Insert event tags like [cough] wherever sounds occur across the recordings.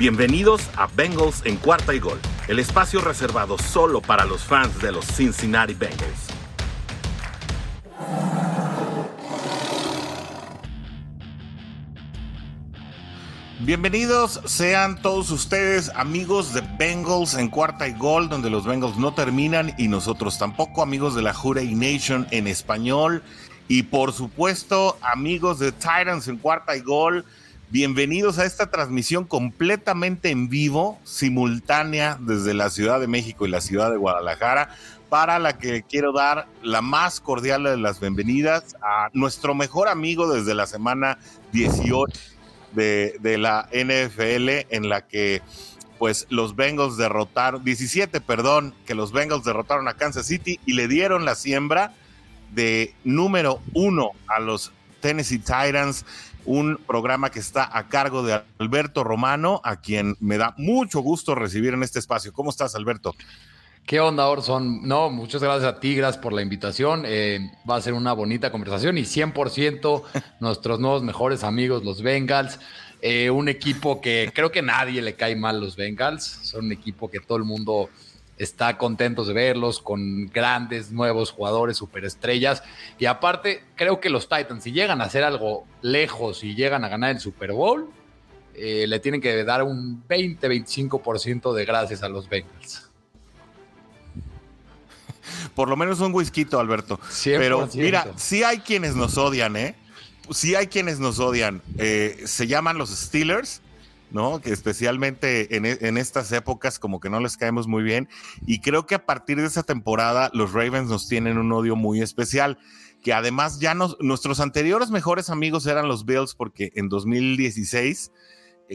Bienvenidos a Bengals en cuarta y gol, el espacio reservado solo para los fans de los Cincinnati Bengals. Bienvenidos sean todos ustedes amigos de Bengals en cuarta y gol, donde los Bengals no terminan y nosotros tampoco, amigos de la Hurray Nation en español y por supuesto amigos de Titans en cuarta y gol Bienvenidos a esta transmisión completamente en vivo, simultánea desde la Ciudad de México y la Ciudad de Guadalajara, para la que quiero dar la más cordial de las bienvenidas a nuestro mejor amigo desde la semana 18 de, la NFL, en la que pues los Bengals derrotaron, 17, perdón, que los Bengals derrotaron a Kansas City y le dieron la siembra de número uno a los Tennessee Titans un programa que está a cargo de Alberto Romano, a quien me da mucho gusto recibir en este espacio. ¿Cómo estás, Alberto? ¿Qué onda, Orson? No, muchas gracias a ti, gracias por la invitación. Eh, va a ser una bonita conversación y 100% [laughs] nuestros nuevos mejores amigos, los Bengals. Eh, un equipo que creo que nadie le cae mal los Bengals. Son un equipo que todo el mundo está contento de verlos con grandes nuevos jugadores, superestrellas. Y aparte, creo que los Titans, si llegan a hacer algo lejos y llegan a ganar el Super Bowl, eh, le tienen que dar un 20-25% de gracias a los Bengals. [laughs] Por lo menos un whisky, Alberto. Pero mira, sí hay quienes nos odian, ¿eh? Sí hay quienes nos odian. Eh, se llaman los Steelers ¿no? Que especialmente en, e, en, estas épocas como que no les caemos muy bien. Y creo que a partir de esa temporada los Ravens nos tienen un odio muy especial, que además ya nos, nuestros anteriores mejores amigos eran los Bills porque en 2016 eh,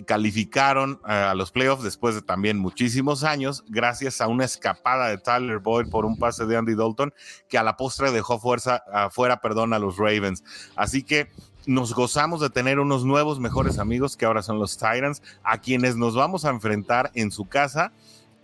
calificaron a los playoffs después de también muchísimos años, gracias a una escapada de Tyler Boyd por un pase de Andy Dalton, que a la postre dejó fuerza afuera, perdón, a los Ravens. Así que nos gozamos de tener unos nuevos mejores amigos que ahora son los Titans, a quienes nos vamos a enfrentar en su casa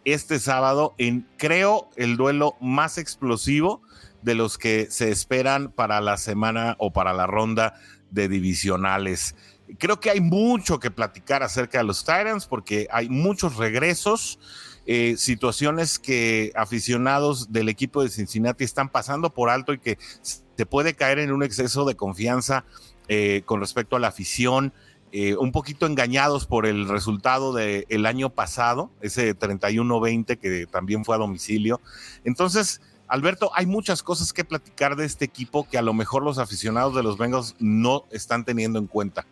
este sábado en, creo, el duelo más explosivo de los que se esperan para la semana o para la ronda de divisionales. Creo que hay mucho que platicar acerca de los Titans porque hay muchos regresos, eh, situaciones que aficionados del equipo de Cincinnati están pasando por alto y que se puede caer en un exceso de confianza eh, con respecto a la afición, eh, un poquito engañados por el resultado del año pasado, ese 31-20 que también fue a domicilio. Entonces, Alberto, hay muchas cosas que platicar de este equipo que a lo mejor los aficionados de los Bengals no están teniendo en cuenta.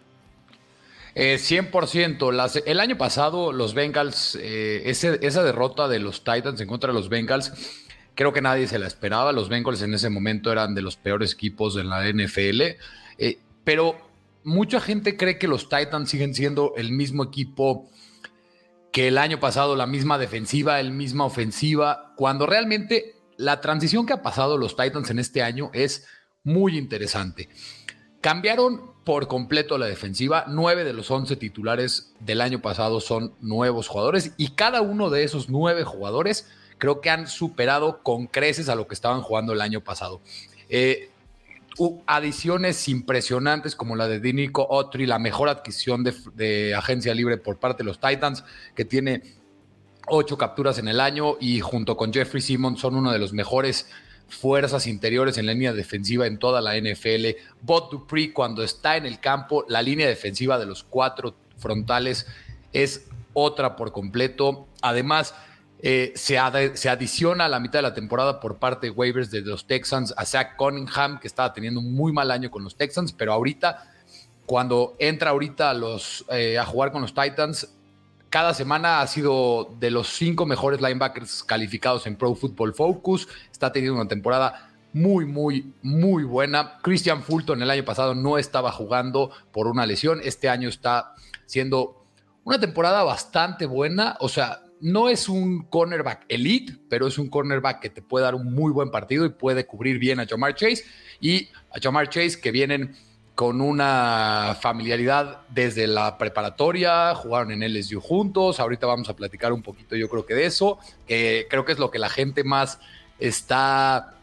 100%. Eh, el año pasado, los Bengals, esa derrota de los Titans en contra de los Bengals, creo que nadie se la esperaba. Los Bengals en ese momento eran de los peores equipos en la NFL pero mucha gente cree que los Titans siguen siendo el mismo equipo que el año pasado, la misma defensiva, el misma ofensiva, cuando realmente la transición que ha pasado los Titans en este año es muy interesante. Cambiaron por completo la defensiva. Nueve de los once titulares del año pasado son nuevos jugadores y cada uno de esos nueve jugadores creo que han superado con creces a lo que estaban jugando el año pasado. Eh, adiciones impresionantes como la de Dinico Otri, la mejor adquisición de, agencia libre por parte de los Titans, que tiene ocho capturas en el año y junto con Jeffrey Simmons son uno de los mejores fuerzas interiores en la línea defensiva en toda la NFL. Bot Dupree, cuando está en el campo, la línea defensiva de los cuatro frontales es otra por completo. Además, eh, se, adiciona a la mitad de la temporada por parte de waivers de los Texans a Zach Cunningham, que estaba teniendo un muy mal año con los Texans, pero ahorita, cuando entra ahorita los, eh, a jugar con los Titans, cada semana ha sido de los cinco mejores linebackers calificados en Pro Football Focus. Está teniendo una temporada muy, muy, muy buena. Christian Fulton el año pasado no estaba jugando por una lesión. Este año está siendo una temporada bastante buena. O sea, no es un cornerback elite, pero es un cornerback que te puede dar un muy buen partido y puede cubrir bien a Jamar Chase. Y a Jamar Chase que vienen con una familiaridad desde la preparatoria, jugaron en LSU juntos, ahorita vamos a platicar un poquito yo creo que de eso, que creo que es lo que la gente más está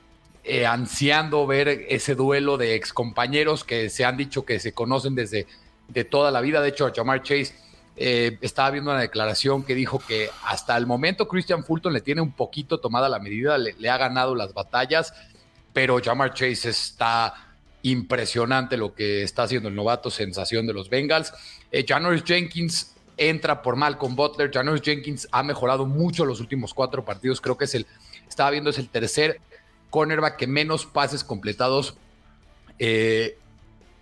eh, ansiando ver ese duelo de excompañeros que se han dicho que se conocen desde de toda la vida, de hecho Jamar Chase eh, estaba viendo una declaración que dijo que hasta el momento Christian Fulton le tiene un poquito tomada la medida, le, ha ganado las batallas, pero Jamar Chase está impresionante lo que está haciendo el novato, sensación de los Bengals. Eh, Janoris Jenkins entra por Malcolm Butler. Janoris Jenkins ha mejorado mucho los últimos cuatro partidos. Creo que es el, estaba viendo, es el tercer cornerback que menos pases completados eh,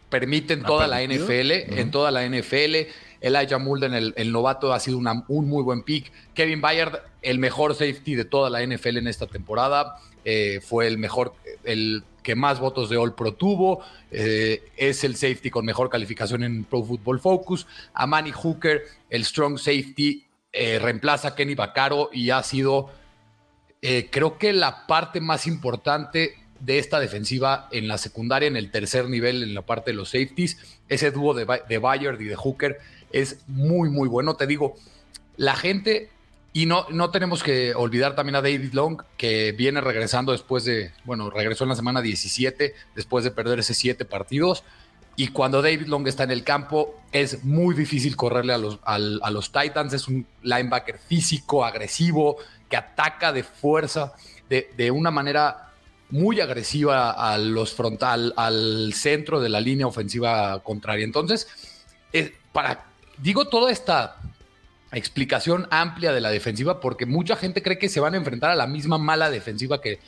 permiten toda la NFL, en toda la NFL. Elijah Mulden, el, novato, ha sido un muy buen pick. Kevin Bayard, el mejor safety de toda la NFL en esta temporada. Eh, fue el mejor, el que más votos de All Pro tuvo. Eh, es el safety con mejor calificación en Pro Football Focus. Amani Hooker, el strong safety, eh, reemplaza a Kenny Vaccaro y ha sido, creo que la parte más importante de esta defensiva en la secundaria, en el tercer nivel, en la parte de los safeties. Ese dúo de, de Bayard y de Hooker es muy, muy bueno. Te digo, la gente, y no, no tenemos que olvidar también a David Long, que viene regresando después de, bueno, regresó en la semana 17, después de perder esos siete partidos. Y cuando David Long está en el campo, es muy difícil correrle a los, a los Titans. Es un linebacker físico, agresivo, que ataca de fuerza, de, de una manera muy agresiva a los frontal, al centro de la línea ofensiva contraria. Entonces, para digo toda esta explicación amplia de la defensiva porque mucha gente cree que se van a enfrentar a la misma mala defensiva que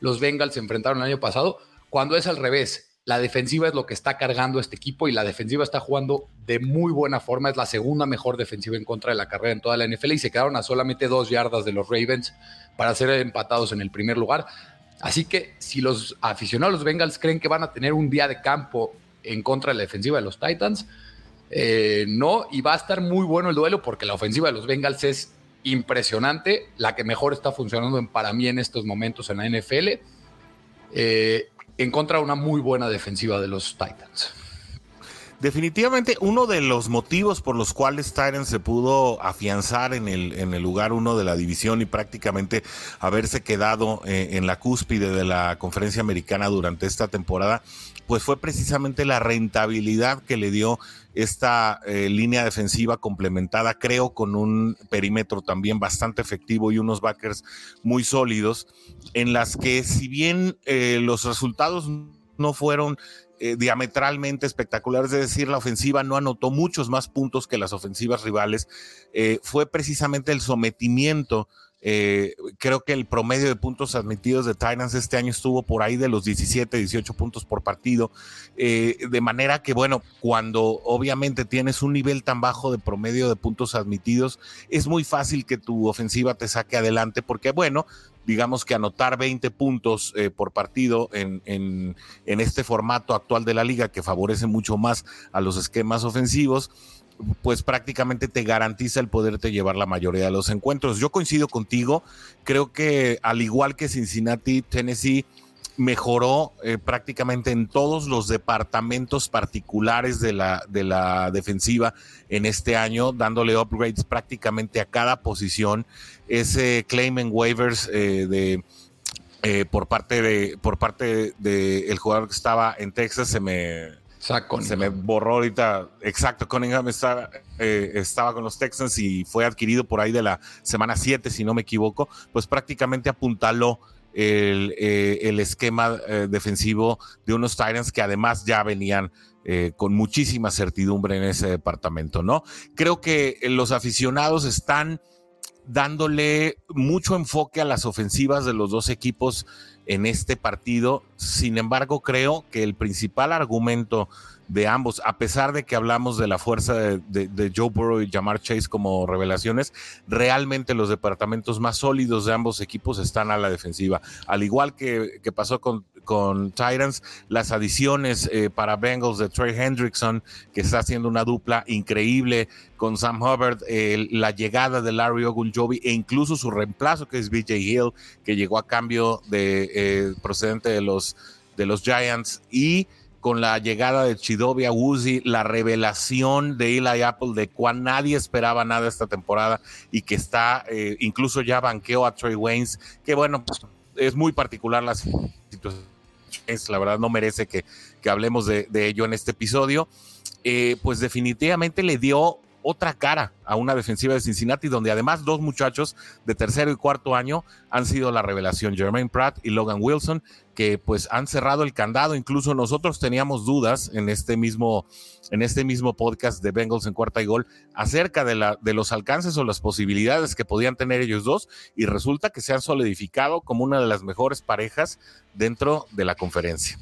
los Bengals se enfrentaron el año pasado, cuando es al revés. La defensiva es lo que está cargando este equipo y la defensiva está jugando de muy buena forma. Es la segunda mejor defensiva en contra de la carrera en toda la NFL y se quedaron a solamente dos yardas de los Ravens para ser empatados en el primer lugar. Así que si los aficionados los Bengals creen que van a tener un día de campo en contra de la defensiva de los Titans, eh, no, y va a estar muy bueno el duelo porque la ofensiva de los Bengals es impresionante, la que mejor está funcionando para mí en estos momentos en la NFL, eh, en contra de una muy buena defensiva de los Titans. Definitivamente uno de los motivos por los cuales Titans se pudo afianzar en el, en el lugar uno de la división y prácticamente haberse quedado eh, en la cúspide de la conferencia americana durante esta temporada, pues fue precisamente la rentabilidad que le dio esta eh, línea defensiva complementada, creo, con un perímetro también bastante efectivo y unos backers muy sólidos, en las que si bien eh, los resultados no fueron eh, diametralmente espectaculares, es decir, la ofensiva no anotó muchos más puntos que las ofensivas rivales, fue precisamente el sometimiento eh, creo que el promedio de puntos admitidos de Titans este año estuvo por ahí de los 17, 18 puntos por partido. Eh, de manera que, bueno, cuando obviamente tienes un nivel tan bajo de promedio de puntos admitidos, es muy fácil que tu ofensiva te saque adelante porque, bueno, digamos que anotar 20 puntos eh, por partido en, en, este formato actual de la liga que favorece mucho más a los esquemas ofensivos, pues prácticamente te garantiza el poderte llevar la mayoría de los encuentros. Yo coincido contigo, creo que al igual que Cincinnati, Tennessee mejoró eh, prácticamente en todos los departamentos particulares de la, de la defensiva en este año, dándole upgrades prácticamente a cada posición. Ese claim en waivers eh, de... Eh, por parte de por parte de el jugador que estaba en Texas se me se me borró ahorita. Exacto, Cunningham estaba, eh, estaba con los Texans y fue adquirido por ahí de la semana 7, si no me equivoco. Pues prácticamente apuntaló el, eh, el esquema eh, defensivo de unos Titans que además ya venían con muchísima certidumbre en ese departamento, ¿no? Creo que los aficionados están dándole mucho enfoque a las ofensivas de los dos equipos en este partido. Sin embargo, creo que el principal argumento de ambos, a pesar de que hablamos de la fuerza de, Joe Burrow y Jamar Chase como revelaciones, realmente los departamentos más sólidos de ambos equipos están a la defensiva. Al igual que, que pasó con, con Titans, las adiciones eh, para Bengals de Trey Hendrickson, que está haciendo una dupla increíble con Sam Hubbard, la llegada de Larry Ogunjobi e incluso su reemplazo, que es BJ Hill, que llegó a cambio de eh, procedente de los, de los Giants. Y con la llegada de Chidobia Woozy, la revelación de Eli Apple, de cual nadie esperaba nada esta temporada y que está, eh, incluso ya banqueó a Trey Waynes, que bueno, es muy particular la situación, la verdad no merece que, que hablemos de, ello en este episodio, eh, pues definitivamente le dio otra cara a una defensiva de Cincinnati, donde además dos muchachos de tercero y cuarto año han sido la revelación, Jermaine Pratt y Logan Wilson, que pues han cerrado el candado. Incluso nosotros teníamos dudas en este mismo, en este mismo podcast de Bengals en cuarta y gol acerca de, la, de los alcances o las posibilidades que podían tener ellos dos y resulta que se han solidificado como una de las mejores parejas dentro de la conferencia.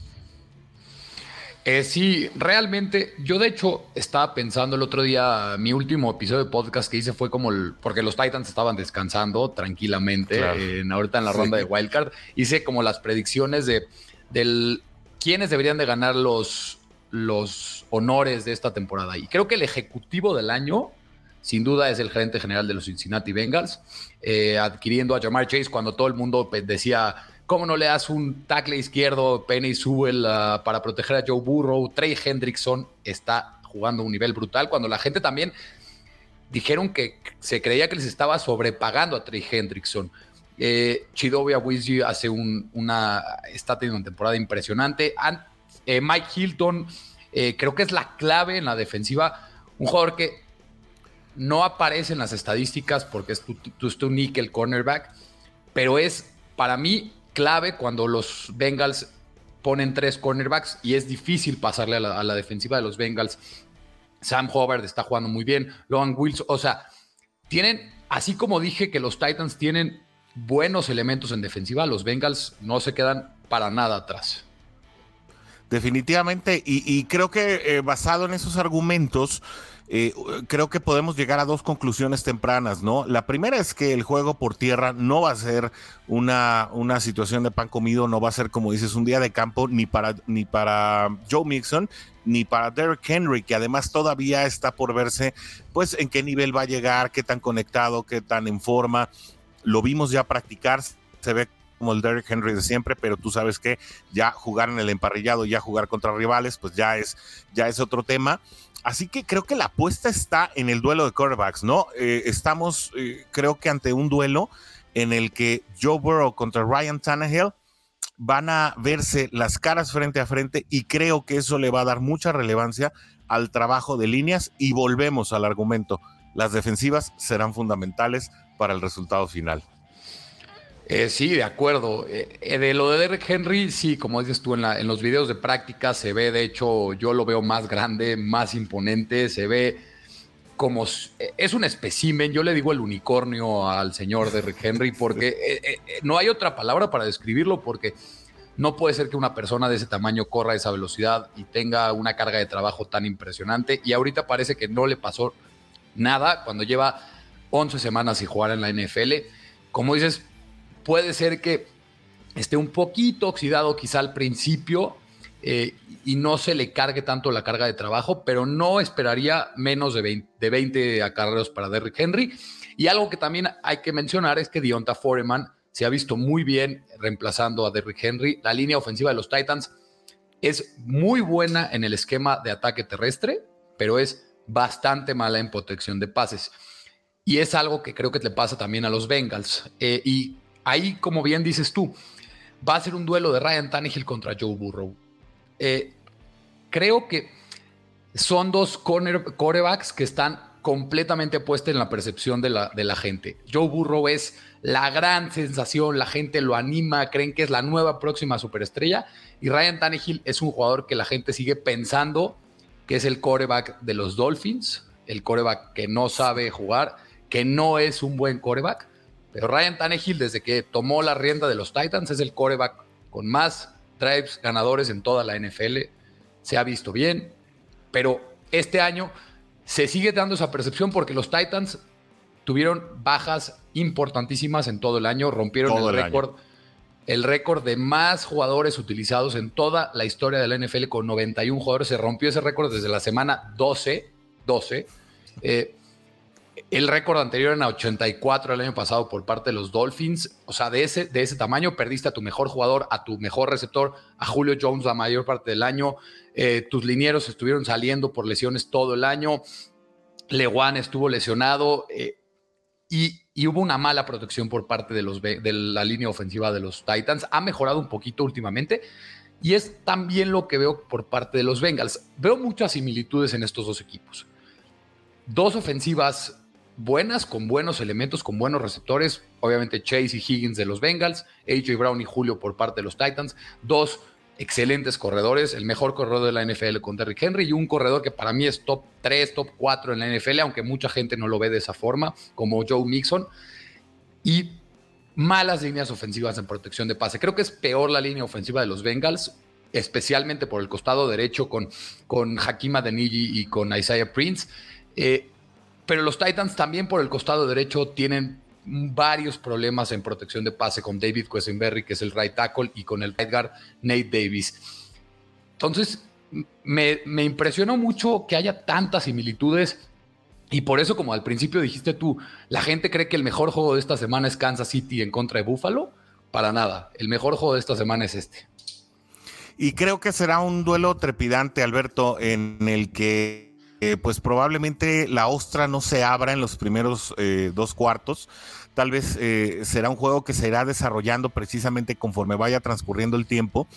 Eh, sí, realmente, yo de hecho estaba pensando el otro día, mi último episodio de podcast que hice fue como el, porque los Titans estaban descansando tranquilamente en, ahorita en la ronda de Wildcard, hice como las predicciones de del quiénes deberían de ganar los, los honores de esta temporada. Y creo que el ejecutivo del año, sin duda, es el gerente general de los Cincinnati Bengals, eh, adquiriendo a Jamar Chase cuando todo el mundo decía ¿Cómo no le das un tackle izquierdo, Penny Sewell, para proteger a Joe Burrow? Trey Hendrickson está jugando a un nivel brutal. Cuando la gente también dijeron que se creía que les estaba sobrepagando a Trey Hendrickson. Eh, Chidovia hace una. está teniendo una temporada impresionante. Eh, Mike Hilton, eh, creo que es la clave en la defensiva. Un jugador que no aparece en las estadísticas porque es tu, tu, tu nickel cornerback, pero es para mí clave cuando los Bengals ponen tres cornerbacks y es difícil pasarle a la, defensiva de los Bengals. Sam Hubbard está jugando muy bien, Logan Wilson, o sea, tienen, así como dije que los Titans tienen buenos elementos en defensiva, los Bengals no se quedan para nada atrás. Definitivamente, y, creo que eh, basado en esos argumentos, eh, creo que podemos llegar a dos conclusiones tempranas, ¿no? La primera es que el juego por tierra no va a ser una, una situación de pan comido, no va a ser, como dices, un día de campo ni para, ni para Joe Mixon ni para Derrick Henry, que además todavía está por verse, pues, en qué nivel va a llegar, qué tan conectado, qué tan en forma. Lo vimos ya practicar, se ve como el Derrick Henry de siempre, pero tú sabes que ya jugar en el emparrillado, ya jugar contra rivales, pues ya es, ya es otro tema. Así que creo que la apuesta está en el duelo de quarterbacks, ¿no? Eh, estamos, eh, creo que ante un duelo en el que Joe Burrow contra Ryan Tannehill van a verse las caras frente a frente y creo que eso le va a dar mucha relevancia al trabajo de líneas y volvemos al argumento. Las defensivas serán fundamentales para el resultado final. Eh, sí, de acuerdo. Eh, eh, de lo de Derek Henry, sí, como dices tú, en, en, los videos de práctica se ve, de hecho, yo lo veo más grande, más imponente, se ve como... Es un espécimen, yo le digo el unicornio al señor Derek Henry, porque [laughs] no hay otra palabra para describirlo, porque no puede ser que una persona de ese tamaño corra a esa velocidad y tenga una carga de trabajo tan impresionante, y ahorita parece que no le pasó nada cuando lleva 11 semanas y jugar en la NFL. Como dices, puede ser que esté un poquito oxidado quizá al principio eh, y no se le cargue tanto la carga de trabajo, pero no esperaría menos de 20, de 20 acarreos para Derrick Henry. Y algo que también hay que mencionar es que Dionta Foreman se ha visto muy bien reemplazando a Derrick Henry. La línea ofensiva de los Titans es muy buena en el esquema de ataque terrestre, pero es bastante mala en protección de pases. Y es algo que creo que le pasa también a los Bengals. Eh, y ahí, como bien dices tú, va a ser un duelo de Ryan Tannehill contra Joe Burrow. Eh, creo que son dos corebacks que están completamente puestos en la percepción de la, de la gente. Joe Burrow es la gran sensación, la gente lo anima, creen que es la nueva próxima superestrella. Y Ryan Tannehill es un jugador que la gente sigue pensando que es el coreback de los Dolphins, el coreback que no sabe jugar, que no es un buen coreback. Pero Ryan Tannehill, desde que tomó la rienda de los Titans, es el coreback con más drives ganadores en toda la NFL. Se ha visto bien, pero este año se sigue dando esa percepción porque los Titans tuvieron bajas importantísimas en todo el año, rompieron el récord. El récord de más jugadores utilizados en toda la historia de la NFL con 91 jugadores. Se rompió ese récord desde la semana 12. 12. El récord anterior en 84 el año pasado por parte de los Dolphins. O sea, de ese, de ese tamaño perdiste a tu mejor jugador, a tu mejor receptor, a Julio Jones la mayor parte del año. Eh, tus linieros estuvieron saliendo por lesiones todo el año. Lewan estuvo lesionado eh, y, hubo una mala protección por parte de, los, de la línea ofensiva de los Titans. Ha mejorado un poquito últimamente. Y es también lo que veo por parte de los Bengals. Veo muchas similitudes en estos dos equipos. dos ofensivas buenas, con buenos elementos, con buenos receptores. Obviamente Chase y Higgins de los Bengals, AJ Brown y Julio por parte de los Titans. Dos excelentes corredores, el mejor corredor de la NFL con Derrick Henry y un corredor que para mí es top 3, top 4 en la NFL, aunque mucha gente no lo ve de esa forma, como Joe Mixon. Y malas líneas ofensivas en protección de pase. Creo que es peor la línea ofensiva de los Bengals, especialmente por el costado derecho con, con Hakim Adeniji y con Isaiah Prince. Eh, pero los Titans también por el costado derecho tienen varios problemas en protección de pase con David Quesenberry, que es el right tackle, y con el right guard Nate Davis. Entonces, me, me impresionó mucho que haya tantas similitudes y por eso, como al principio dijiste tú, la gente cree que el mejor juego de esta semana es Kansas City en contra de Buffalo. Para nada, el mejor juego de esta semana es este. Y creo que será un duelo trepidante, Alberto, en el que eh, pues probablemente la ostra no se abra en los primeros eh, dos cuartos. Tal vez eh, será un juego que se irá desarrollando precisamente conforme vaya transcurriendo el tiempo.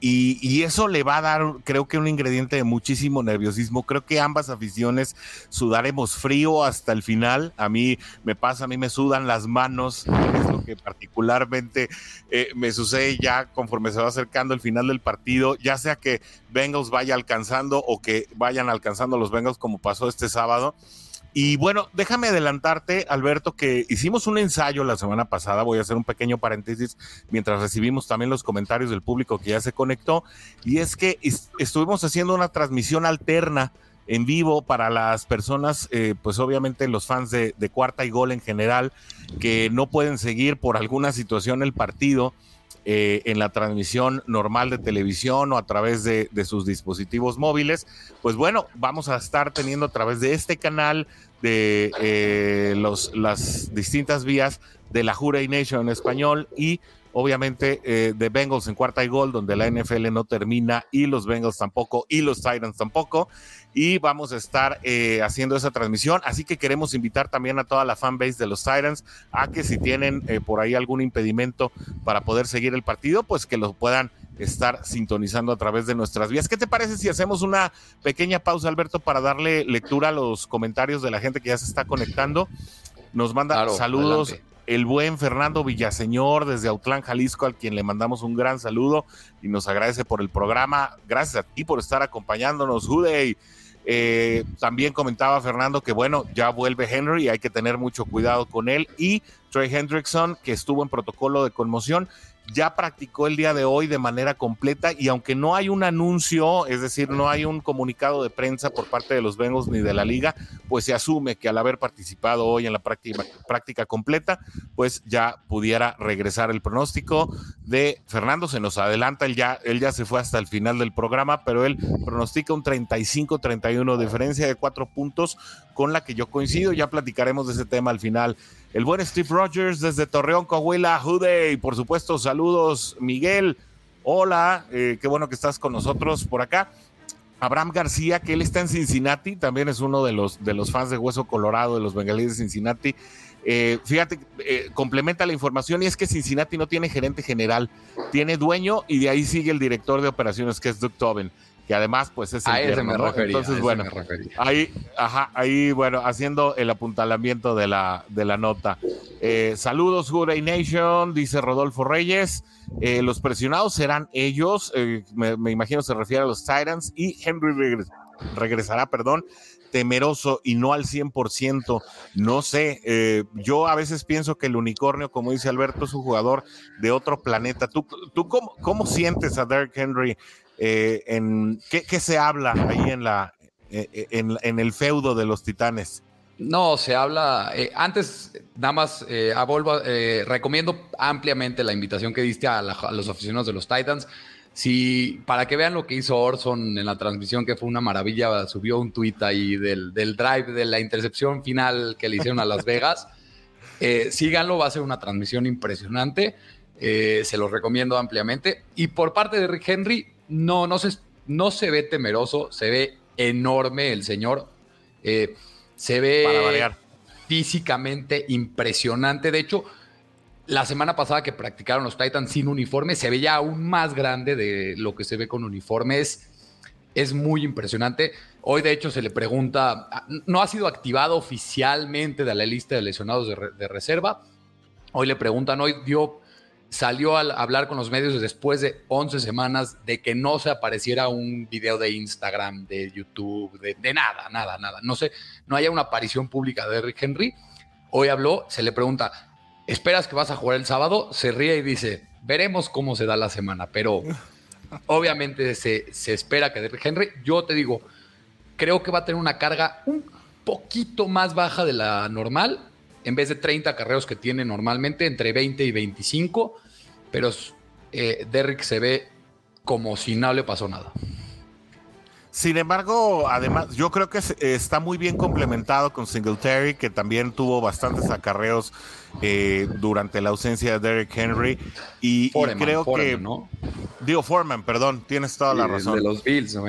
Y, eso le va a dar, creo que un ingrediente de muchísimo nerviosismo. Creo que ambas aficiones sudaremos frío hasta el final. A mí me pasa, a mí me sudan las manos. Es lo que particularmente eh, me sucede ya conforme se va acercando el final del partido. Ya sea que Bengals vaya alcanzando o que vayan alcanzando los Bengals como pasó este sábado. Y bueno, déjame adelantarte, Alberto, que hicimos un ensayo la semana pasada. Voy a hacer un pequeño paréntesis mientras recibimos también los comentarios del público que ya se conectó. Y es que estuvimos haciendo una transmisión alterna en vivo para las personas, eh, pues obviamente los fans de, cuarta y gol en general, que no pueden seguir por alguna situación el partido. Eh, en la transmisión normal de televisión o a través de, sus dispositivos móviles, pues bueno, vamos a estar teniendo a través de este canal de eh, los, las distintas vías de la Jura Nation en español y obviamente eh, de Bengals en cuarta y gol, donde la NFL no termina y los Bengals tampoco y los Titans tampoco. Y vamos a estar eh, haciendo esa transmisión. Así que queremos invitar también a toda la fanbase de los Titans a que si tienen eh, por ahí algún impedimento para poder seguir el partido, pues que lo puedan estar sintonizando a través de nuestras vías. ¿Qué te parece si hacemos una pequeña pausa, Alberto, para darle lectura a los comentarios de la gente que ya se está conectando? Nos manda saludos el buen Fernando Villaseñor desde Autlán, Jalisco, al quien le mandamos un gran saludo y nos agradece por el programa. Gracias a ti por estar acompañándonos, Judey. Eh, también comentaba Fernando que bueno, ya vuelve Henry, hay que tener mucho cuidado con él. Y Trey Hendrickson, que estuvo en protocolo de conmoción, ya practicó el día de hoy de manera completa y aunque no hay un anuncio, es decir, no hay un comunicado de prensa por parte de los Bengals ni de la liga, pues se asume que al haber participado hoy en la práctica, práctica completa, pues ya pudiera regresar el pronóstico de Fernando. Se nos adelanta, él ya, él ya se fue hasta el final del programa, pero él pronostica un 35-31 diferencia de cuatro puntos con la que yo coincido. Ya platicaremos de ese tema al final el buen Steve Rogers desde Torreón, Coahuila, Jude, y por supuesto, saludos, Miguel. Hola, eh, qué bueno que estás con nosotros por acá. Abraham García, que él está en Cincinnati, también es uno de los, de los fans de Hueso Colorado, de los bengalíes de Cincinnati. Eh, fíjate, eh, complementa la información y es que Cincinnati no tiene gerente general, tiene dueño y de ahí sigue el director de operaciones que es Doug Tobin que además pues es el Entonces, bueno, ahí, ajá, ahí, bueno, haciendo el apuntalamiento de la, de la nota. Eh, saludos, Hurray Nation, dice Rodolfo Reyes. Eh, los presionados serán ellos, eh, me, imagino se refiere a los Titans, y Henry regresará, perdón, temeroso y no al 100%. No sé, yo a veces pienso que el unicornio, como dice Alberto, es un jugador de otro planeta. ¿Tú, tú cómo, cómo sientes a Derrick Henry eh, en, ¿qué, se habla ahí en, la, eh, eh, en, el feudo de los titanes? No, se habla. antes, nada más, recomiendo ampliamente la invitación que diste a, los aficionados de los Titans. Si, para que vean lo que hizo Orson en la transmisión, que fue una maravilla, subió un tuit ahí del, del drive, de la intercepción final que le hicieron a Las Vegas. [laughs] síganlo, va a ser una transmisión impresionante. se los recomiendo ampliamente. Y por parte de Rick Henry, no, no se, no se ve temeroso, se ve enorme el señor. Eh, se ve físicamente impresionante. De hecho, la semana pasada que practicaron los Titans sin uniforme, se veía aún más grande de lo que se ve con uniformes. Es muy impresionante. Hoy, de hecho, se le pregunta, no ha sido activado oficialmente de la lista de lesionados de, reserva. Hoy le preguntan, hoy dio, salió a hablar con los medios después de 11 semanas de que no se apareciera un video de Instagram, de YouTube, de, de nada, nada, nada. No sé, no haya una aparición pública de Eric Henry. Hoy habló, se le pregunta, ¿esperas que vas a jugar el sábado? Se ríe y dice, veremos cómo se da la semana, pero [laughs] obviamente se, se espera que Derrick Henry, yo te digo, creo que va a tener una carga un poquito más baja de la normal, en vez de 30 carreos que tiene normalmente, entre 20 y 25, pero eh, Derrick se ve como si no le pasó nada. Sin embargo, además, yo creo que está muy bien complementado con Singletary, que también tuvo bastantes acarreos eh, durante la ausencia de Derrick Henry. Y, creo que. ¿no? Digo, Foreman, perdón, tienes toda la razón. De los Bills, no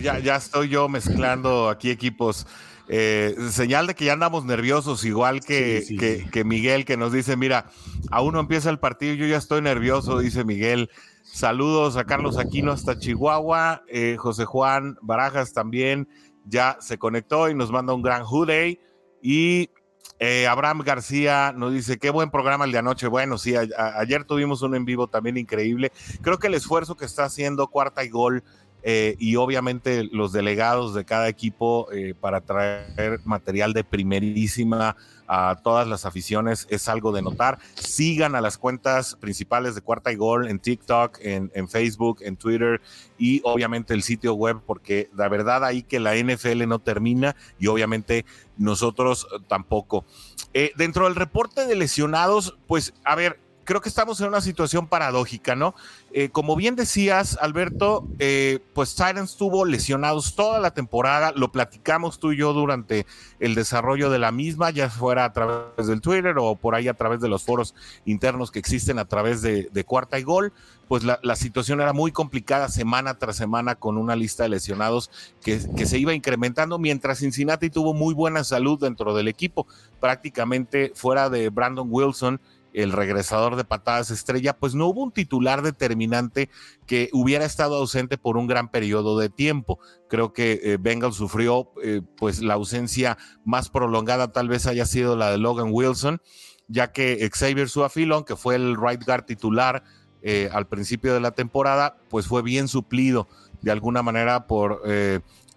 ya, ya estoy yo mezclando aquí equipos. Eh, señal de que ya andamos nerviosos, igual que, que, Miguel, que nos dice: Mira, aún no empieza el partido, yo ya estoy nervioso, dice Miguel. Saludos a Carlos Aquino hasta Chihuahua, eh, José Juan Barajas también ya se conectó y nos manda un gran Day. Y eh, Abraham García nos dice, qué buen programa el de anoche. Bueno, sí, ayer tuvimos un en vivo también increíble. Creo que el esfuerzo que está haciendo Cuarta y Gol eh, y obviamente los delegados de cada equipo eh, para traer material de primerísima a todas las aficiones es algo de notar. Sigan a las cuentas principales de Cuarta y Gol en TikTok, en, Facebook, en Twitter y obviamente el sitio web, porque la verdad ahí que la NFL no termina y obviamente nosotros tampoco. Eh, dentro del reporte de lesionados, pues a ver, creo que estamos en una situación paradójica, ¿no? Eh, como bien decías, Alberto, eh, pues Titans estuvo lesionados toda la temporada, lo platicamos tú y yo durante el desarrollo de la misma, ya fuera a través del Twitter o por ahí a través de los foros internos que existen a través de, cuarta y gol, pues la, situación era muy complicada semana tras semana con una lista de lesionados que se iba incrementando, mientras Cincinnati tuvo muy buena salud dentro del equipo, prácticamente fuera de Brandon Wilson el regresador de patadas estrella, pues no hubo un titular determinante que hubiera estado ausente por un gran periodo de tiempo. Creo que eh, Bengal sufrió eh, pues la ausencia más prolongada tal vez haya sido la de Logan Wilson, ya que Xavier Suafilon, que fue el right guard titular eh, al principio de la temporada, pues fue bien suplido de alguna manera por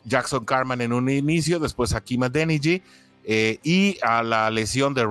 Jackson Carman en un inicio, después Akima Deniji eh, y a la lesión de,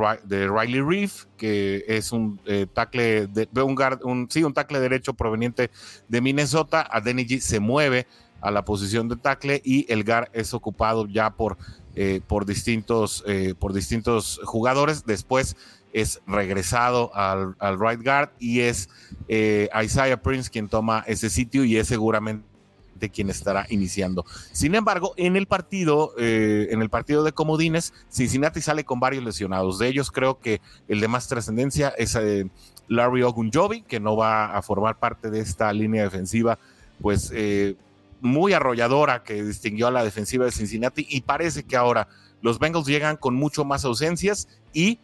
Riley Reef, que es un eh, tackle de, un, sí, un tackle derecho proveniente de Minnesota. A Deniji se mueve a la posición de tackle y el guard es ocupado ya por, eh, por, distintos, por distintos jugadores. Después es regresado al, al right guard y es Isaiah Prince quien toma ese sitio y es seguramente de quien estará iniciando. Sin embargo, en el partido, eh, en el partido de Comodines, Cincinnati sale con varios lesionados. De ellos creo que el de más trascendencia es eh, Larry Ogunjobi, que no va a formar parte de esta línea defensiva, pues eh, muy arrolladora que distinguió a la defensiva de Cincinnati y parece que ahora los Bengals llegan con mucho más ausencias y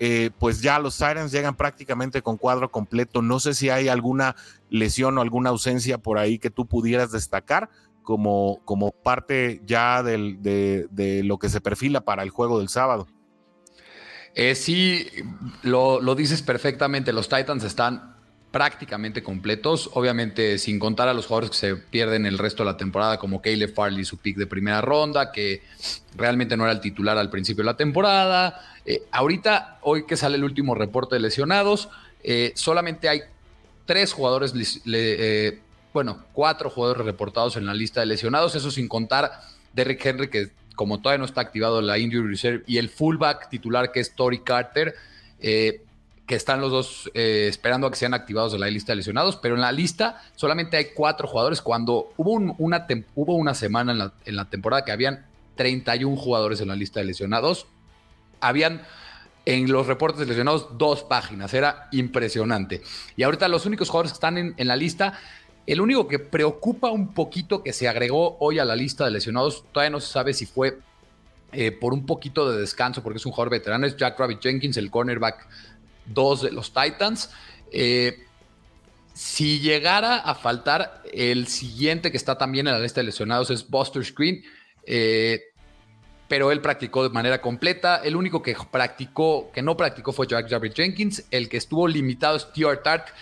eh, pues ya los Sirens llegan prácticamente con cuadro completo. No sé si hay alguna lesión o alguna ausencia por ahí que tú pudieras destacar como, como parte ya de, lo que se perfila para el juego del sábado. Eh, sí, lo, lo dices perfectamente. Los Titans están prácticamente completos, obviamente sin contar a los jugadores que se pierden el resto de la temporada, como Caleb Farley, su pick de primera ronda, que realmente no era el titular al principio de la temporada. Eh, ahorita, hoy que sale el último reporte de lesionados, eh, solamente hay tres jugadores, eh, bueno, cuatro jugadores reportados en la lista de lesionados, eso sin contar Derrick Henry, que como todavía no está activado la Injury Reserve, y el fullback titular que es Tory Carter que están los dos eh, esperando a que sean activados de la lista de lesionados, pero en la lista solamente hay cuatro jugadores cuando hubo, una, hubo una semana en la, en la, temporada que habían 31 jugadores en la lista de lesionados. Habían en los reportes de lesionados dos páginas, era impresionante. Y ahorita los únicos jugadores que están en, la lista, el único que preocupa un poquito que se agregó hoy a la lista de lesionados, todavía no se sabe si fue eh, por un poquito de descanso, porque es un jugador veterano, es Jack Rabbit Jenkins, el cornerback dos de los Titans. Eh, Si llegara a faltar, el siguiente que está también en la lista de lesionados es Buster Screen. Eh, pero él practicó de manera completa. El único que practicó, que no practicó fue Jack Jarvis Jenkins. El que estuvo limitado es T.R. Tark,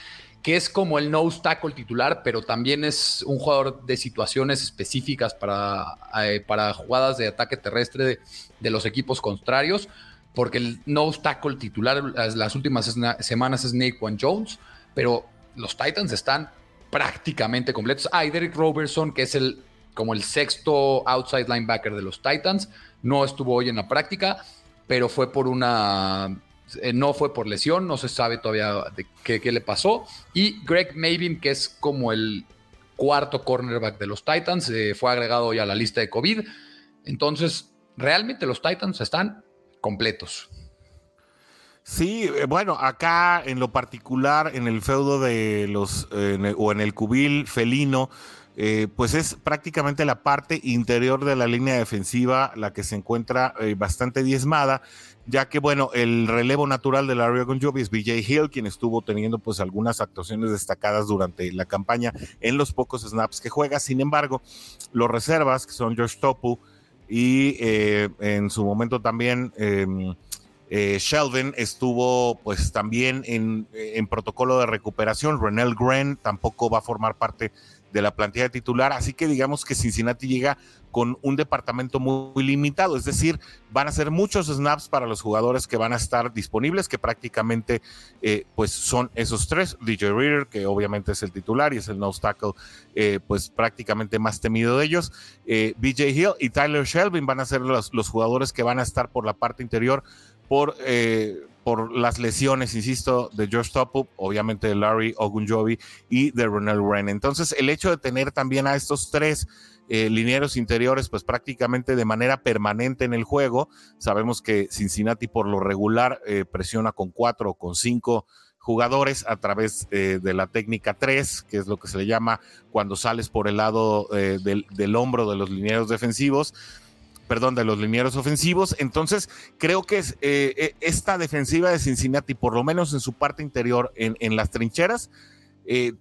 que es como el nose tackle titular, pero también es un jugador de situaciones específicas para, eh, para jugadas de ataque terrestre de, los equipos contrarios, porque el nose tackle titular las, últimas semanas es Naquan Jones, pero los Titans están prácticamente completos. Ah, Derek Robertson, que es el como el sexto outside linebacker de los Titans, no estuvo hoy en la práctica, pero fue por una. Eh, no fue por lesión, no se sabe todavía de qué, le pasó. Y Greg Mavin, que es como el cuarto cornerback de los Titans, eh, fue agregado hoy a la lista de COVID. Entonces, realmente los Titans están completos. Sí, eh, bueno, acá en lo particular, en el feudo de los, o en el cubil felino, eh, pues es prácticamente la parte interior de la línea defensiva la que se encuentra eh, bastante diezmada, ya que, bueno, el relevo natural de Larry Ogunjobi es BJ Hill, quien estuvo teniendo pues algunas actuaciones destacadas durante la campaña en los pocos snaps que juega. Sin embargo, los reservas, que son Josh Topu y eh, en su momento también... Em, Sheldon estuvo pues también en, en, protocolo de recuperación. Renell Gren tampoco va a formar parte de la plantilla titular, así que digamos que Cincinnati llega con un departamento muy, limitado, es decir, van a ser muchos snaps para los jugadores que van a estar disponibles, que prácticamente eh, pues son esos tres, DJ Reader, que obviamente es el titular y es el nose tackle eh, pues prácticamente más temido de ellos, eh, BJ Hill y Tyler Shelvin van a ser los, los jugadores que van a estar por la parte interior por por las lesiones, insisto, de George Topu, obviamente de Larry Ogunjobi y de Ronald Wren. Entonces, el hecho de tener también a estos tres eh, linieros interiores, pues prácticamente de manera permanente en el juego, sabemos que Cincinnati por lo regular eh, presiona con cuatro o con cinco jugadores a través eh, de la técnica 3, que es lo que se le llama cuando sales por el lado del, del hombro de los linieros defensivos perdón, de los linieros ofensivos. Entonces, creo que es, eh, eh, esta defensiva de Cincinnati, por lo menos en su parte interior, en, las trincheras, eh,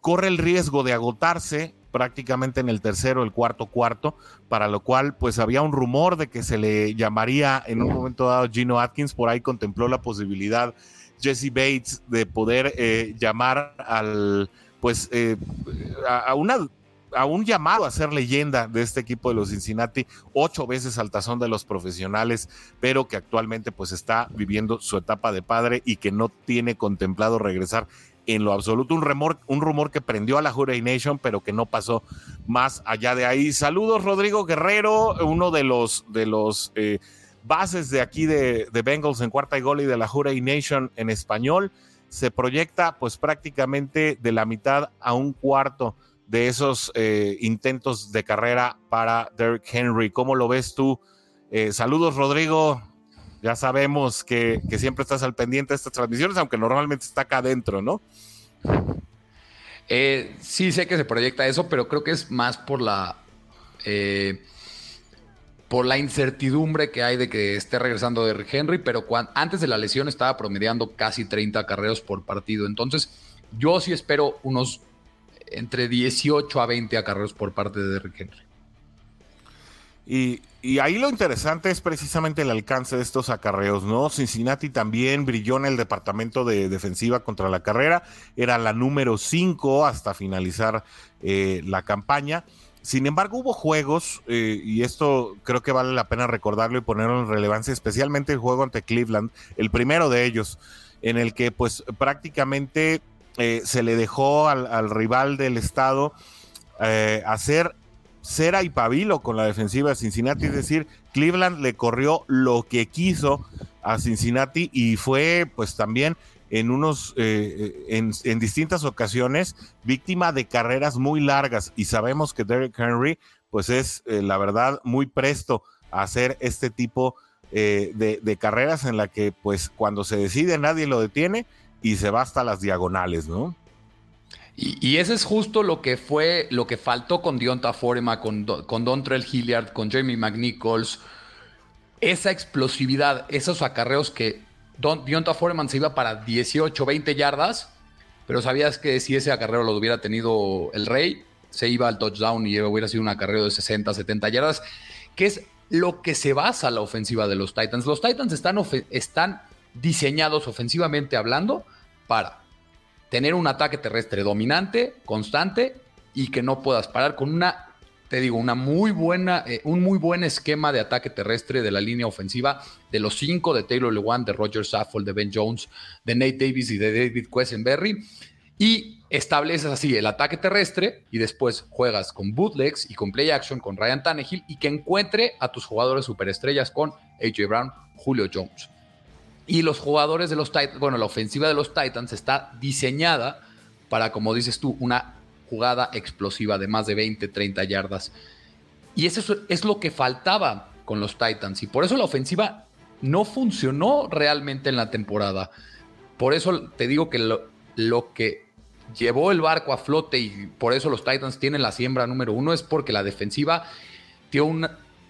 corre el riesgo de agotarse prácticamente en el tercero, el cuarto cuarto, para lo cual pues había un rumor de que se le llamaría en un momento dado Gino Atkins, por ahí contempló la posibilidad Jesse Bates de poder llamar al pues a, una a un llamado a ser leyenda de este equipo de los Cincinnati, ocho veces al tazón de los profesionales, pero que actualmente pues está viviendo su etapa de padre y que no tiene contemplado regresar en lo absoluto. Un rumor, un rumor que prendió a la Hurray Nation, pero que no pasó más allá de ahí. Saludos, Rodrigo Guerrero, uno de los, de los eh, bases de aquí de, de, Bengals en cuarta y gol y de la Hurray Nation en español. Se proyecta pues prácticamente de la mitad a un cuarto de esos eh, intentos de carrera para Derrick Henry. ¿Cómo lo ves tú? Eh, saludos, Rodrigo. Ya sabemos que, siempre estás al pendiente de estas transmisiones, aunque normalmente está acá adentro, ¿no? Eh, sí, sé que se proyecta eso, pero creo que es más por la. por la incertidumbre que hay de que esté regresando Derrick Henry, pero antes de la lesión estaba promediando casi 30 carreras por partido. Entonces, yo sí espero unos entre 18 a 20 acarreos por parte de Derrick Henry. Y, ahí lo interesante es precisamente el alcance de estos acarreos, ¿no? Cincinnati también brilló en el departamento de defensiva contra la carrera, era la número 5 hasta finalizar eh, la campaña. Sin embargo, hubo juegos, eh, y esto creo que vale la pena recordarlo y ponerlo en relevancia, especialmente el juego ante Cleveland, el primero de ellos, en el que pues prácticamente eh, se le dejó al, rival del estado eh, hacer cera y pabilo con la defensiva de Cincinnati, es decir, Cleveland le corrió lo que quiso a Cincinnati y fue pues también en unos eh, en, distintas ocasiones víctima de carreras muy largas. Y sabemos que Derrick Henry pues es la verdad muy presto a hacer este tipo de, de, carreras en la que pues cuando se decide nadie lo detiene y se va hasta las diagonales, ¿no? Y, ese es justo lo que fue, lo que faltó con Dionta Forema, con, con Dontrell Hilliard, con Jamie McNichols. Esa explosividad, esos acarreos que Don, Dionta Foreman se iba para 18, 20 yardas pero sabías que si ese acarreo lo hubiera tenido el Rey, se iba al touchdown y hubiera sido un acarreo de 60, 70 yardas, que es lo que se basa la ofensiva de los Titans. Los Titans están, están diseñados ofensivamente hablando para tener un ataque terrestre dominante, constante y que no puedas parar con una, te digo, una muy buena, eh, un muy buen esquema de ataque terrestre de la línea ofensiva de los cinco de Taylor Lewan, de Roger Saffold, de Ben Jones, de Nate Davis y de David Quesenberry. Y estableces así el ataque terrestre y después juegas con bootlegs y con play action con Ryan Tannehill y que encuentre a tus jugadores superestrellas con AJ Brown, Julio Jones. Y los jugadores de los Titans, bueno, la ofensiva de los Titans está diseñada para, como dices tú, una jugada explosiva de más de 20, 30 yardas. Y eso es lo que faltaba con los Titans. Y por eso la ofensiva no funcionó realmente en la temporada. Por eso te digo que lo, lo que llevó el barco a flote y por eso los Titans tienen la siembra número uno es porque la defensiva dio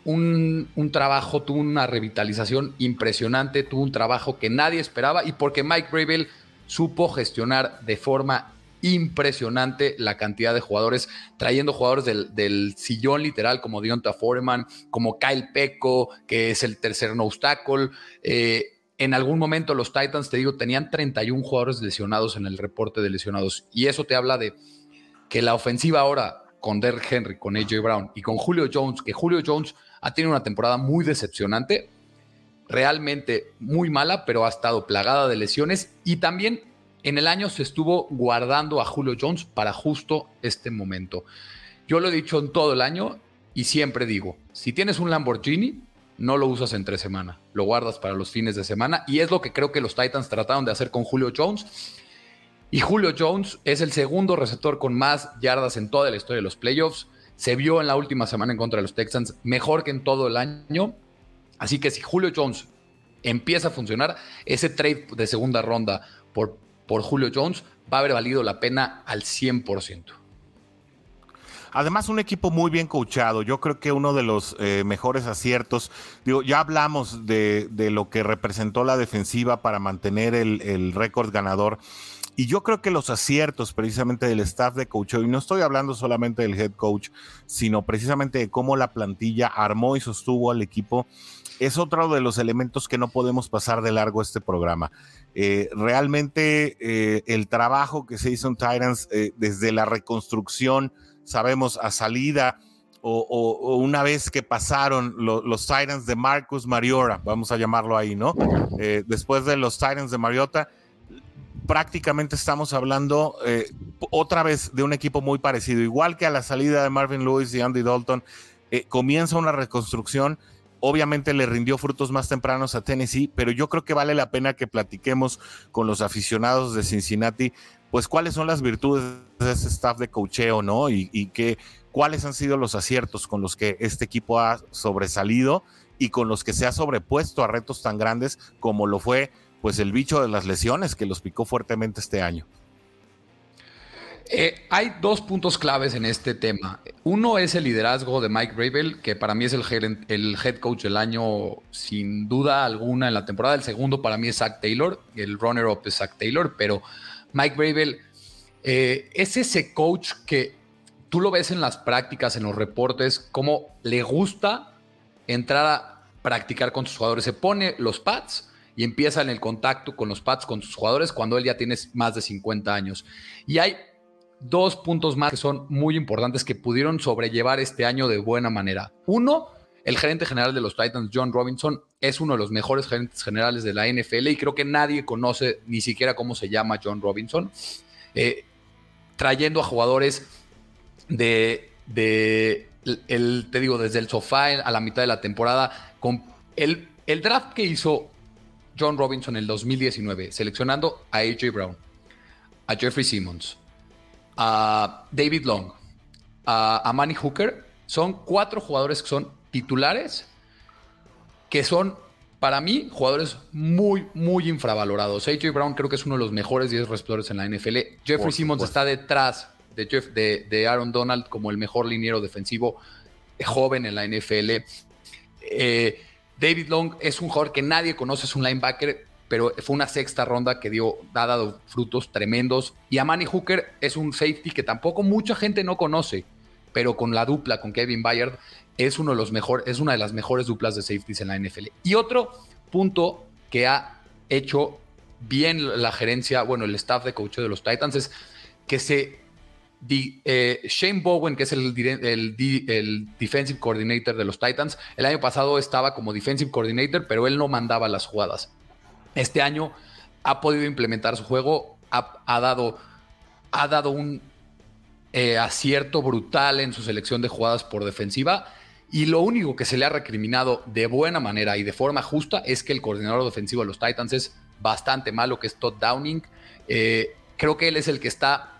un, un, trabajo, tuvo una revitalización impresionante, tuvo un trabajo que nadie esperaba y porque Mike Bravel supo gestionar de forma impresionante la cantidad de jugadores, trayendo jugadores del, sillón literal como Dionta Foreman, como Kyle Pecco, que es el tercer no obstacle. Eh, en algún momento los Titans, te digo, tenían 31 jugadores lesionados en el reporte de lesionados. Y eso te habla de que la ofensiva ahora con Derrick Henry, con AJ Brown y con Julio Jones, que Julio Jones ha tenido una temporada muy decepcionante, realmente muy mala, pero ha estado plagada de lesiones y también en el año se estuvo guardando a Julio Jones para justo este momento. Yo lo he dicho en todo el año y siempre digo, si tienes un Lamborghini, no lo usas entre semana, lo guardas para los fines de semana y es lo que creo que los Titans trataron de hacer con Julio Jones. Y Julio Jones es el segundo receptor con más yardas en toda la historia de los playoffs. Se vio en la última semana en contra de los Texans mejor que en todo el año. Así que si Julio Jones empieza a funcionar, ese trade de segunda ronda por, por Julio Jones va a haber valido la pena al 100%. Además, un equipo muy bien coachado. Yo creo que uno de los eh, mejores aciertos, digo, ya hablamos de, lo que representó la defensiva para mantener el, récord ganador. Y yo creo que los aciertos precisamente del staff de coach, y no estoy hablando solamente del head coach, sino precisamente de cómo la plantilla armó y sostuvo al equipo, es otro de los elementos que no podemos pasar de largo este programa. Eh, realmente eh, el trabajo que se hizo en Titans desde la reconstrucción, sabemos, a salida o, una vez que pasaron los Titans de Marcus Mariota, vamos a llamarlo ahí, ¿no? Eh, después de los Titans de Mariota, prácticamente estamos hablando eh, otra vez de un equipo muy parecido, igual que a la salida de Marvin Lewis y Andy Dalton, eh, comienza una reconstrucción. Obviamente le rindió frutos más tempranos a Tennessee, pero yo creo que vale la pena que platiquemos con los aficionados de Cincinnati pues cuáles son las virtudes de ese staff de cocheo, ¿no? Y, y cuáles han sido los aciertos con los que este equipo ha sobresalido y con los que se ha sobrepuesto a retos tan grandes como lo fue pues el bicho de las lesiones que los picó fuertemente este año. Eh, hay dos puntos claves en este tema. Uno es el liderazgo de Mike Rabel, que para mí es el head coach del año sin duda alguna en la temporada. El segundo para mí es Zach Taylor, el runner-up es Zach Taylor, pero Mike Bravel eh, es ese coach que tú lo ves en las prácticas, en los reportes, cómo le gusta entrar a practicar con sus jugadores. Se pone los pads y empieza en el contacto con los pads, con sus jugadores, cuando él ya tiene más de 50 años. Y hay dos puntos más que son muy importantes que pudieron sobrellevar este año de buena manera. Uno, el gerente general de los Titans, John Robinson, es uno de los mejores gerentes generales de la NFL y creo que nadie conoce ni siquiera cómo se llama John Robinson. Eh, trayendo a jugadores de, el, te digo, desde el sofá a la mitad de la temporada. Con el, el draft que hizo John Robinson en el 2019, seleccionando a AJ Brown, a Jeffrey Simmons, a David Long, a, a Manny Hooker, son cuatro jugadores que son titulares que son, para mí, jugadores muy, muy infravalorados. AJ Brown creo que es uno de los mejores 10 receptores en la NFL. Jeffrey Simmons está detrás de, Jeff, de, Aaron Donald como el mejor liniero defensivo joven en la NFL. Eh, David Long es un jugador que nadie conoce, es un linebacker, pero fue una sexta ronda que dio, ha dado frutos tremendos. Y Amani Hooker es un safety que tampoco mucha gente no conoce, pero con la dupla con Kevin Bayard es, uno de los mejor, es una de las mejores duplas de safeties en la NFL. Y otro punto que ha hecho bien la gerencia, bueno, el staff de coach de los Titans es que se eh, Shane Bowen, que es el, el, defensive coordinator de los Titans, el año pasado estaba como defensive coordinator, pero él no mandaba las jugadas. Este año ha podido implementar su juego, ha, dado, ha dado un eh, acierto brutal en su selección de jugadas por defensiva. Y lo único que se le ha recriminado de buena manera y de forma justa es que el coordinador defensivo de los Titans es bastante malo, que es Todd Downing. Eh, creo que él es el que está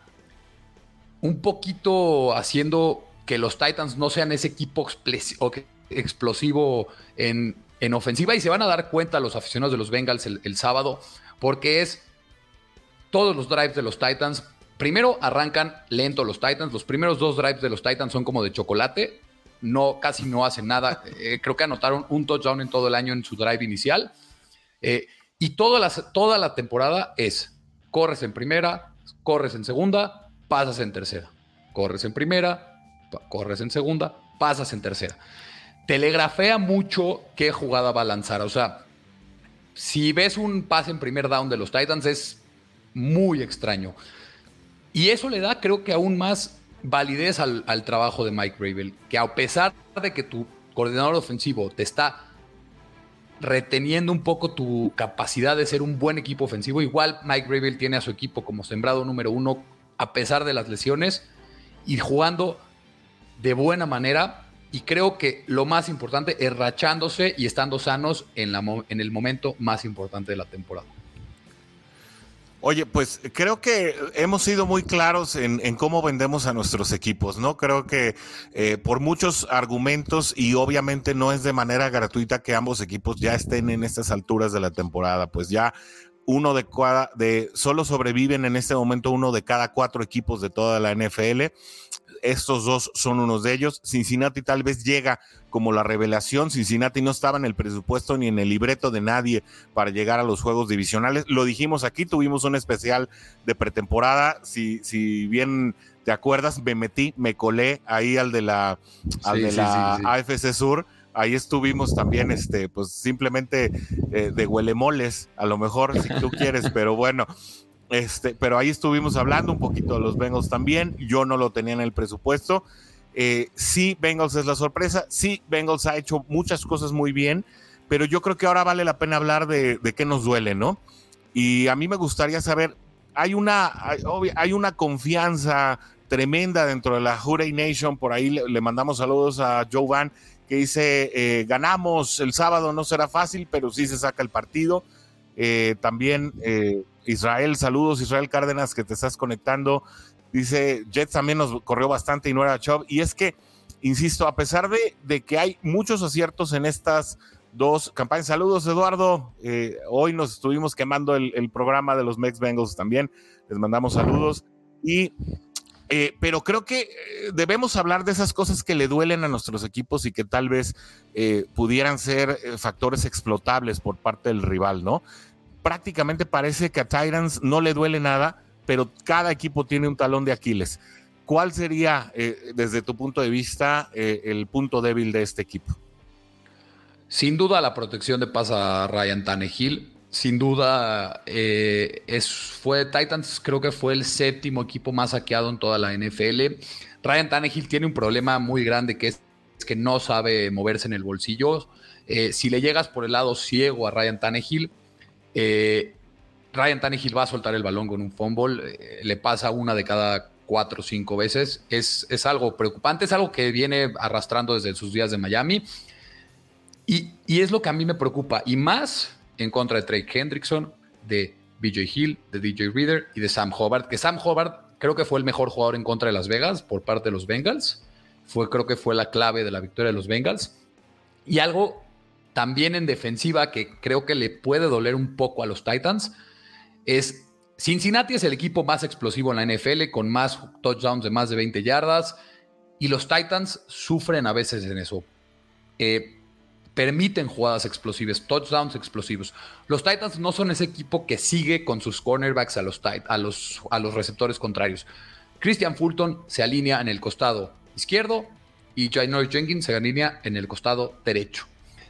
un poquito haciendo que los Titans no sean ese equipo explosivo en, ofensiva y se van a dar cuenta los aficionados de los Bengals el, sábado porque es todos los drives de los Titans. Primero arrancan lento los Titans. Los primeros dos drives de los Titans son como de chocolate. No, casi no hacen nada. [laughs] Eh, creo que anotaron un touchdown en todo el año en su drive inicial. Eh, y toda toda la temporada es corres en primera, corres en segunda, pasas en tercera. Corres en primera, corres en segunda, pasas en tercera. Telegrafea mucho qué jugada va a lanzar. O sea, si ves un pase en primer down de los Titans es muy extraño. Y eso le da, creo que aún más validez al, trabajo de Mike Rabel, que a pesar de que tu coordinador ofensivo te está reteniendo un poco tu capacidad de ser un buen equipo ofensivo, igual Mike Rabel tiene a su equipo como sembrado número uno a pesar de las lesiones y jugando de buena manera. Y creo que lo más importante es rachándose y estando sanos en, la, en el momento más importante de la temporada. Oye, pues creo que hemos sido muy claros en, cómo vendemos a nuestros equipos, ¿no? Creo que eh, por muchos argumentos y obviamente no es de manera gratuita que ambos equipos ya estén en estas alturas de la temporada, pues ya uno de cada, de, solo sobreviven en este momento uno de cada cuatro equipos de toda la NFL. Estos dos son unos de ellos. Cincinnati tal vez llega como la revelación. Cincinnati no estaba en el presupuesto ni en el libreto de nadie para llegar a los juegos divisionales. Lo dijimos aquí, tuvimos un especial de pretemporada. Si, si bien te acuerdas, me metí, me colé ahí al de la, al de la AFC Sur ahí estuvimos también, este, pues simplemente eh, de huelemoles, a lo mejor si tú [laughs] quieres, pero bueno, este, pero ahí estuvimos hablando un poquito de los Bengals también. Yo no lo tenía en el presupuesto. Eh, sí, Bengals es la sorpresa. Sí, Bengals ha hecho muchas cosas muy bien, pero yo creo que ahora vale la pena hablar de, de qué nos duele, ¿no? Y a mí me gustaría saber, hay una, hay, una confianza tremenda dentro de la Hurray Nation. Por ahí le, le mandamos saludos a Joe Van que dice, eh, ganamos el sábado, no será fácil, pero sí se saca el partido. Eh, también eh, Israel, saludos Israel Cárdenas, que te estás conectando. Dice, Jets también nos corrió bastante y no era Chubb. Y es que, insisto, a pesar de, de que hay muchos aciertos en estas dos campañas. Saludos, Eduardo. hoy nos estuvimos quemando el, el, programa de los Mex Bengals también. Les mandamos saludos. Y eh, pero creo que eh, debemos hablar de esas cosas que le duelen a nuestros equipos y que tal vez eh, pudieran ser factores explotables por parte del rival, ¿no? Prácticamente parece que a Tyrants no le duele nada, pero cada equipo tiene un talón de Aquiles. ¿Cuál sería, desde tu punto de vista, el punto débil de este equipo? Sin duda la protección de pasa a Ryan Tannehill sin duda, eh, es, fue Titans, creo que fue el séptimo equipo más saqueado en toda la NFL. Ryan Tannehill tiene un problema muy grande que es, que no sabe moverse en el bolsillo. Eh, si le llegas por el lado ciego a Ryan Tannehill, eh, Ryan Tannehill va a soltar el balón con un fumble, le pasa una de cada cuatro o cinco veces. Es, es, algo preocupante, es algo que viene arrastrando desde sus días de Miami. Y, y es lo que a mí me preocupa. Y más en contra de Trey Hendrickson, de BJ Hill, de DJ Reader y de Sam Hobart, que Sam Hobart creo que fue el mejor jugador en contra de Las Vegas por parte de los Bengals. Fue, creo que fue la clave de la victoria de los Bengals. Y algo también en defensiva que creo que le puede doler un poco a los Titans es Cincinnati es el equipo más explosivo en la NFL con más touchdowns de más de 20 yardas y los Titans sufren a veces en eso. Eh, permiten jugadas explosivas, touchdowns explosivos. Los Titans no son ese equipo que sigue con sus cornerbacks a los, a los, a los receptores contrarios. Christian Fulton se alinea en el costado izquierdo y Janoris Jenkins se alinea en el costado derecho.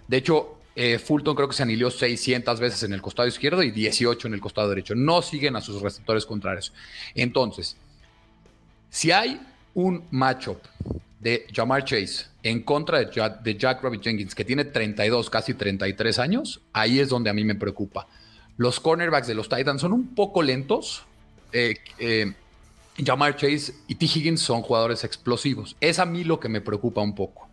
De hecho, eh, Fulton creo que se anilió 600 veces en el costado izquierdo y 18 en el costado derecho. No siguen a sus receptores contrarios. Entonces, si hay un matchup de Jamar Chase en contra de Jack, de Jack Jenkins, que tiene 32, casi 33 años, ahí es donde a mí me preocupa. Los cornerbacks de los Titans son un poco lentos. Eh, eh, Jamar Chase y T. Higgins son jugadores explosivos. Es a mí lo que me preocupa un poco.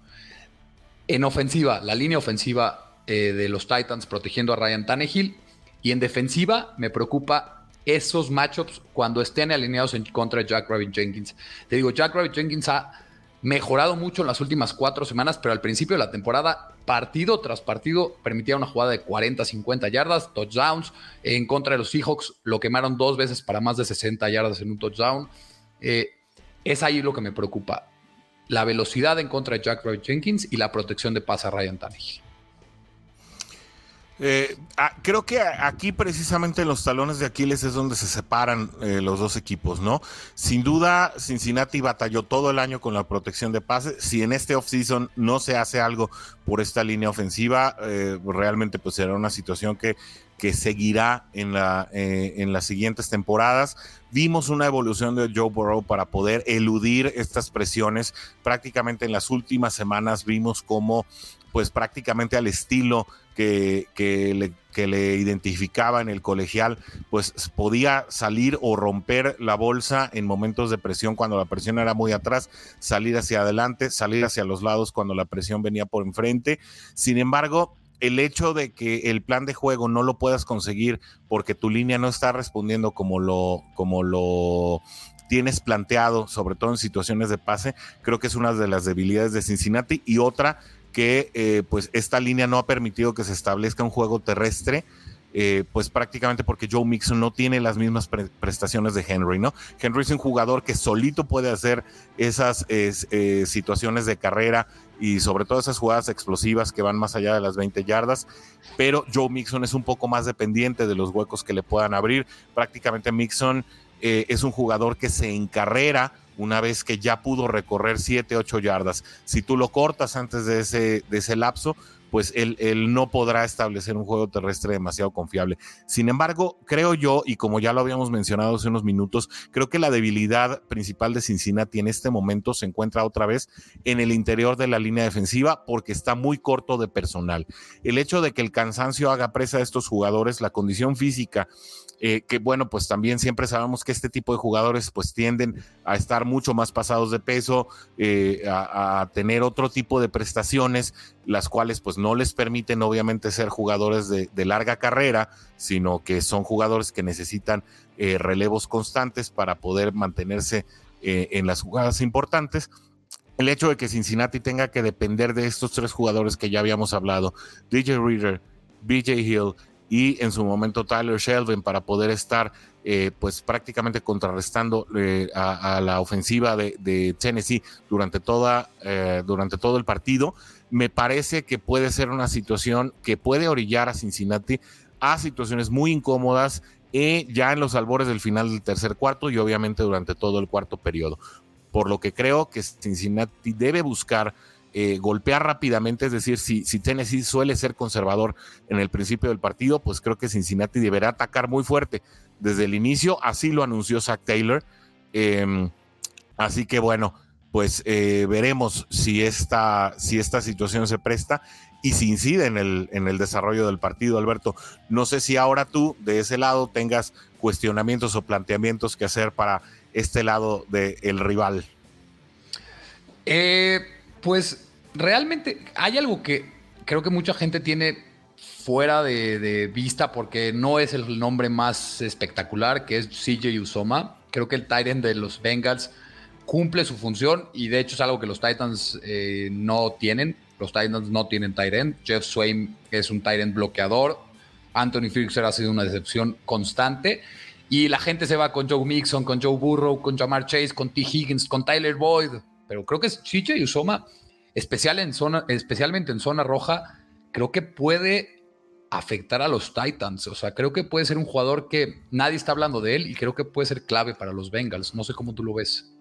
En ofensiva, la línea ofensiva eh, de los Titans protegiendo a Ryan Tannehill. Y en defensiva me preocupa esos matchups cuando estén alineados en contra de Jack Rabbit Jenkins. Te digo, Jack Rabbit Jenkins ha mejorado mucho en las últimas cuatro semanas, pero al principio de la temporada, partido tras partido, permitía una jugada de 40, 50 yardas, touchdowns. En contra de los Seahawks lo quemaron dos veces para más de 60 yardas en un touchdown. Eh, es ahí lo que me preocupa. La velocidad en contra de Jack Roy Jenkins y la protección de pase a Ryan Tannehill. Eh, creo que aquí precisamente en los talones de Aquiles es donde se separan eh, los dos equipos, ¿no? Sin duda, Cincinnati batalló todo el año con la protección de pase. Si en este offseason no se hace algo por esta línea ofensiva, eh, realmente pues será una situación que, que seguirá en, la, en las siguientes temporadas. Vimos una evolución de Joe Burrow para poder eludir estas presiones. Prácticamente en las últimas semanas vimos cómo pues prácticamente al estilo que, le, que, le, identificaba en el colegial, pues podía salir o romper la bolsa en momentos de presión cuando la presión era muy atrás, salir hacia adelante, salir hacia los lados cuando la presión venía por enfrente. Sin embargo, el hecho de que el plan de juego no lo puedas conseguir porque tu línea no está respondiendo como lo, como lo tienes planteado, sobre todo en situaciones de pase, creo que es una de las debilidades de Cincinnati y otra que eh, pues esta línea no ha permitido que se establezca un juego terrestre. Eh, pues prácticamente porque Joe Mixon no tiene las mismas prestaciones de Henry, ¿no? Henry es un jugador que solito puede hacer esas eh, situaciones de carrera y sobre todo esas jugadas explosivas que van más allá de las 20 yardas, pero Joe Mixon es un poco más dependiente de los huecos que le puedan abrir. Prácticamente Mixon es un jugador que se encarrera una vez que ya pudo recorrer 7, 8 yardas. Si tú lo cortas antes de ese, de ese lapso, pues él, él, no podrá establecer un juego terrestre demasiado confiable. Sin embargo, creo yo, y como ya lo habíamos mencionado hace unos minutos, creo que la debilidad principal de Cincinnati en este momento se encuentra otra vez en el interior de la línea defensiva porque está muy corto de personal. El hecho de que el cansancio haga presa a estos jugadores, la condición física eh, que bueno, pues también siempre sabemos que este tipo de jugadores pues tienden a estar mucho más pasados de peso, eh, a, tener otro tipo de prestaciones, las cuales pues no les permiten obviamente ser jugadores de, larga carrera, sino que son jugadores que necesitan eh, relevos constantes para poder mantenerse en las jugadas importantes. El hecho de que Cincinnati tenga que depender de estos tres jugadores que ya habíamos hablado, DJ Reader, BJ Hill y en su momento Tyler Shelvin para poder estar eh, pues prácticamente contrarrestando eh, a, la ofensiva de, Tennessee durante, toda, eh, durante todo el partido, me parece que puede ser una situación que puede orillar a Cincinnati a situaciones muy incómodas ya en los albores del final del tercer cuarto y obviamente durante todo el cuarto periodo. Por lo que creo que Cincinnati debe buscar eh, golpear rápidamente, es decir, si, Tennessee suele ser conservador en el principio del partido, pues creo que Cincinnati deberá atacar muy fuerte desde el inicio, así lo anunció Zach Taylor. Em, así que bueno, pues eh, veremos si esta, si esta situación se presta y si incide en el, en el desarrollo del partido, Alberto. No sé si ahora tú de ese lado tengas cuestionamientos o planteamientos que hacer para este lado del rival. Eh, pues realmente hay algo que creo que mucha gente tiene fuera de, vista porque no es el nombre más espectacular, que es CJ Usoma. Creo que el Titan de los Bengals cumple su función y de hecho es algo que los Titans eh, no tienen. Los Titans no tienen Tyrant. Jeff Swain es un Tyrant bloqueador. Anthony Fixer ha sido una decepción constante. Y la gente se va con Joe Mixon, con Joe Burrow, con Jamar Chase, con T. Higgins, con Tyler Boyd pero creo que es Chiche y Usoma, especialmente en zona roja, creo que puede afectar a los Titans. O sea, creo que puede ser un jugador que nadie está hablando de él y creo que puede ser clave para los Bengals. No sé cómo tú lo ves.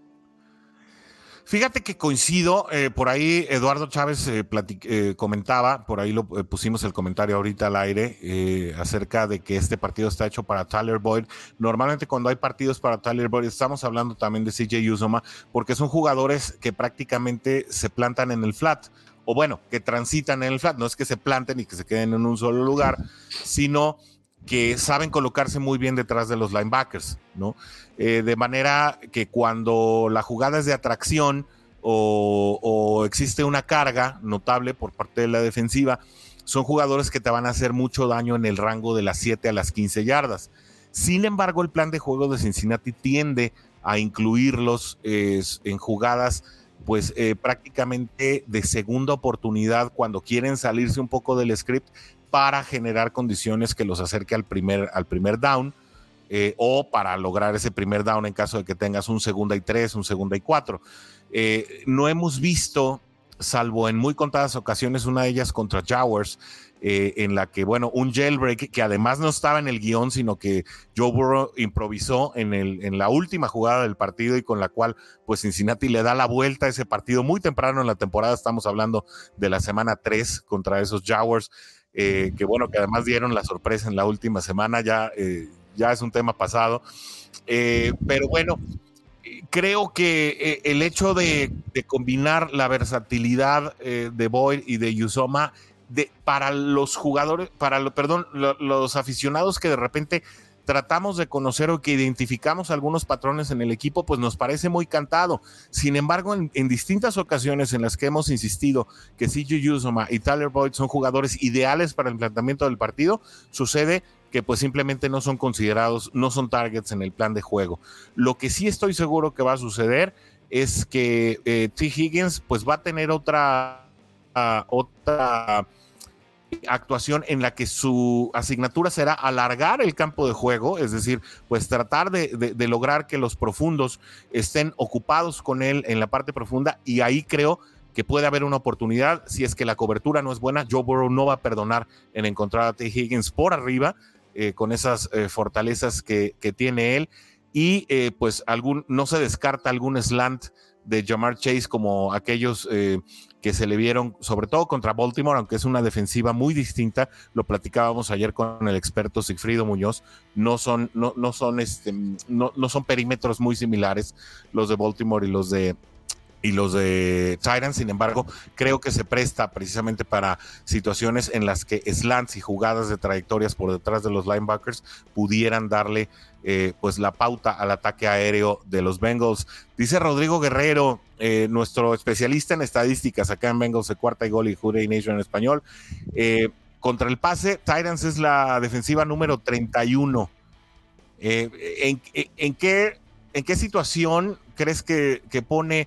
Fíjate que coincido, eh, por ahí Eduardo Chávez eh, eh, comentaba, por ahí lo pusimos el comentario ahorita al aire, acerca de que este partido está hecho para Tyler Boyd. Normalmente cuando hay partidos para Tyler Boyd, estamos hablando también de CJ Uzoma, porque son jugadores que prácticamente se plantan en el flat o bueno, que transitan en el flat. No es que se planten y que se queden en un solo lugar, sino que saben colocarse muy bien detrás de los linebackers, ¿no? Eh, de manera que cuando la jugada es de atracción o, existe una carga notable por parte de la defensiva, son jugadores que te van a hacer mucho daño en el rango de las 7 a las 15 yardas. Sin embargo, el plan de juego de Cincinnati tiende a incluirlos en jugadas pues eh, prácticamente de segunda oportunidad cuando quieren salirse un poco del script para generar condiciones que los acerque al primer, al primer down eh, o para lograr ese primer down en caso de que tengas un segunda y tres, un segunda y cuatro. Eh, no hemos visto, salvo en muy contadas ocasiones, una de ellas contra Jaguars, eh, en la que, bueno, un jailbreak que además no estaba en el guion, sino que Joe Burrow improvisó en, el, en la última jugada del partido y con la cual, pues Cincinnati le da la vuelta a ese partido muy temprano en la temporada. Estamos hablando de la semana 3 contra esos Jaguars, eh, que bueno, que además dieron la sorpresa en la última semana, ya, eh, ya es un tema pasado. pero bueno, creo que el hecho de, de, combinar la versatilidad de Boyd y de Yusoma para los jugadores, para lo, perdón, los aficionados que de repente tratamos de conocer o que identificamos algunos patrones en el equipo, pues nos parece muy cantado. Sin embargo, en, distintas ocasiones en las que hemos insistido que CJ Yuzoma y Tyler Boyd son jugadores ideales para el planteamiento del partido, sucede que pues simplemente no son considerados, no son targets en el plan de juego. Lo que sí estoy seguro que va a suceder es que eh, T. Higgins pues va a tener otra, ah, otra actuación en la que su asignatura será alargar el campo de juego, es decir, pues tratar de, lograr que los profundos estén ocupados con él en la parte profunda y ahí creo que puede haber una oportunidad. Si es que la cobertura no es buena, Joe Burrow no va a perdonar en encontrar a T. Higgins por arriba eh, con esas eh, fortalezas que, tiene él y eh, pues algún, no se descarta algún slant de Jamar Chase como aquellos que se le vieron, sobre todo contra Baltimore, aunque es una defensiva muy distinta, lo platicábamos ayer con el experto Sigfrido Muñoz, no son, no, no son, este, no, no son perímetros muy similares los de Baltimore y los de, y los de Tyrants, sin embargo, creo que se presta precisamente para situaciones en las que slants y jugadas de trayectorias por detrás de los linebackers pudieran darle eh, pues la pauta al ataque aéreo de los Bengals. Dice Rodrigo Guerrero, eh, nuestro especialista en estadísticas acá en Bengals de cuarta y gol y Jude Nation en español. Eh, contra el pase, Tyrants es la defensiva número 31. ¿en, en, qué, ¿En qué situación crees que pone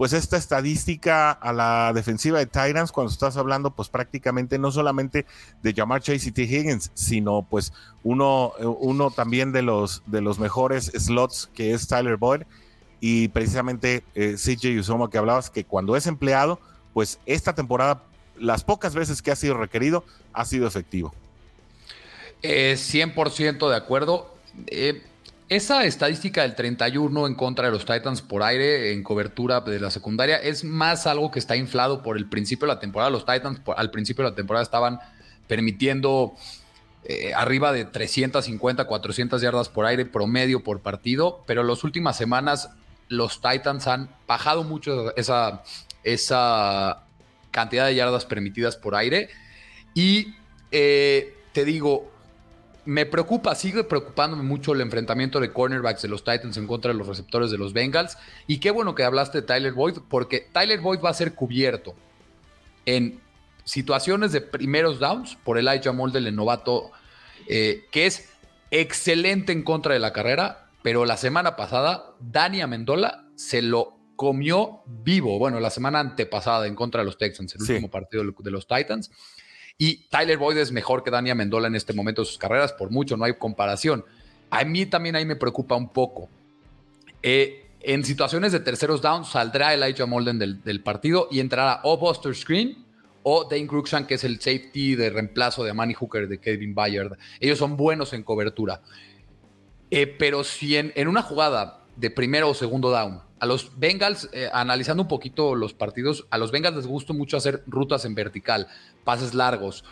pues esta estadística a la defensiva de Titans cuando estás hablando pues prácticamente no solamente de Jamar Chase y T. Higgins, sino pues uno, uno también de los, de los mejores slots que es Tyler Boyd y precisamente eh, CJ Usoma que hablabas que cuando es empleado pues esta temporada las pocas veces que ha sido requerido ha sido efectivo. 100% de acuerdo. Eh, esa estadística del 31 en contra de los Titans por aire en cobertura de la secundaria es más algo que está inflado por el principio de la temporada. Los Titans al principio de la temporada estaban permitiendo eh, arriba de 350, 400 yardas por aire promedio por partido, pero en las últimas semanas los Titans han bajado mucho esa, esa cantidad de yardas permitidas por aire. Y eh, te digo, me preocupa, sigue preocupándome mucho el enfrentamiento de cornerbacks de los Titans en contra de los receptores de los Bengals. Y qué bueno que hablaste de Tyler Boyd, porque Tyler Boyd va a ser cubierto en situaciones de primeros downs por Elijah Molden, el novato, eh, que es excelente en contra de la carrera, pero la semana pasada Dani Amendola se lo comió vivo. Bueno, la semana antepasada en contra de los Texans, el último partido de los Titans. Y Tyler Boyd es mejor que Dani Amendola en este momento de sus carreras, por mucho, no hay comparación. A mí también ahí me preocupa un poco. Eh, en situaciones de terceros down saldrá Elijah Molden del, partido y entrará o Buster Screen o Dane Cruikshank, que es el safety de reemplazo de Manny Hooker de Kevin Bayard. Ellos son buenos en cobertura. Eh, pero si en, una jugada de primero o segundo down, a los Bengals, eh, analizando un poquito los partidos, a los Bengals les gusta mucho hacer rutas en vertical, pases largos.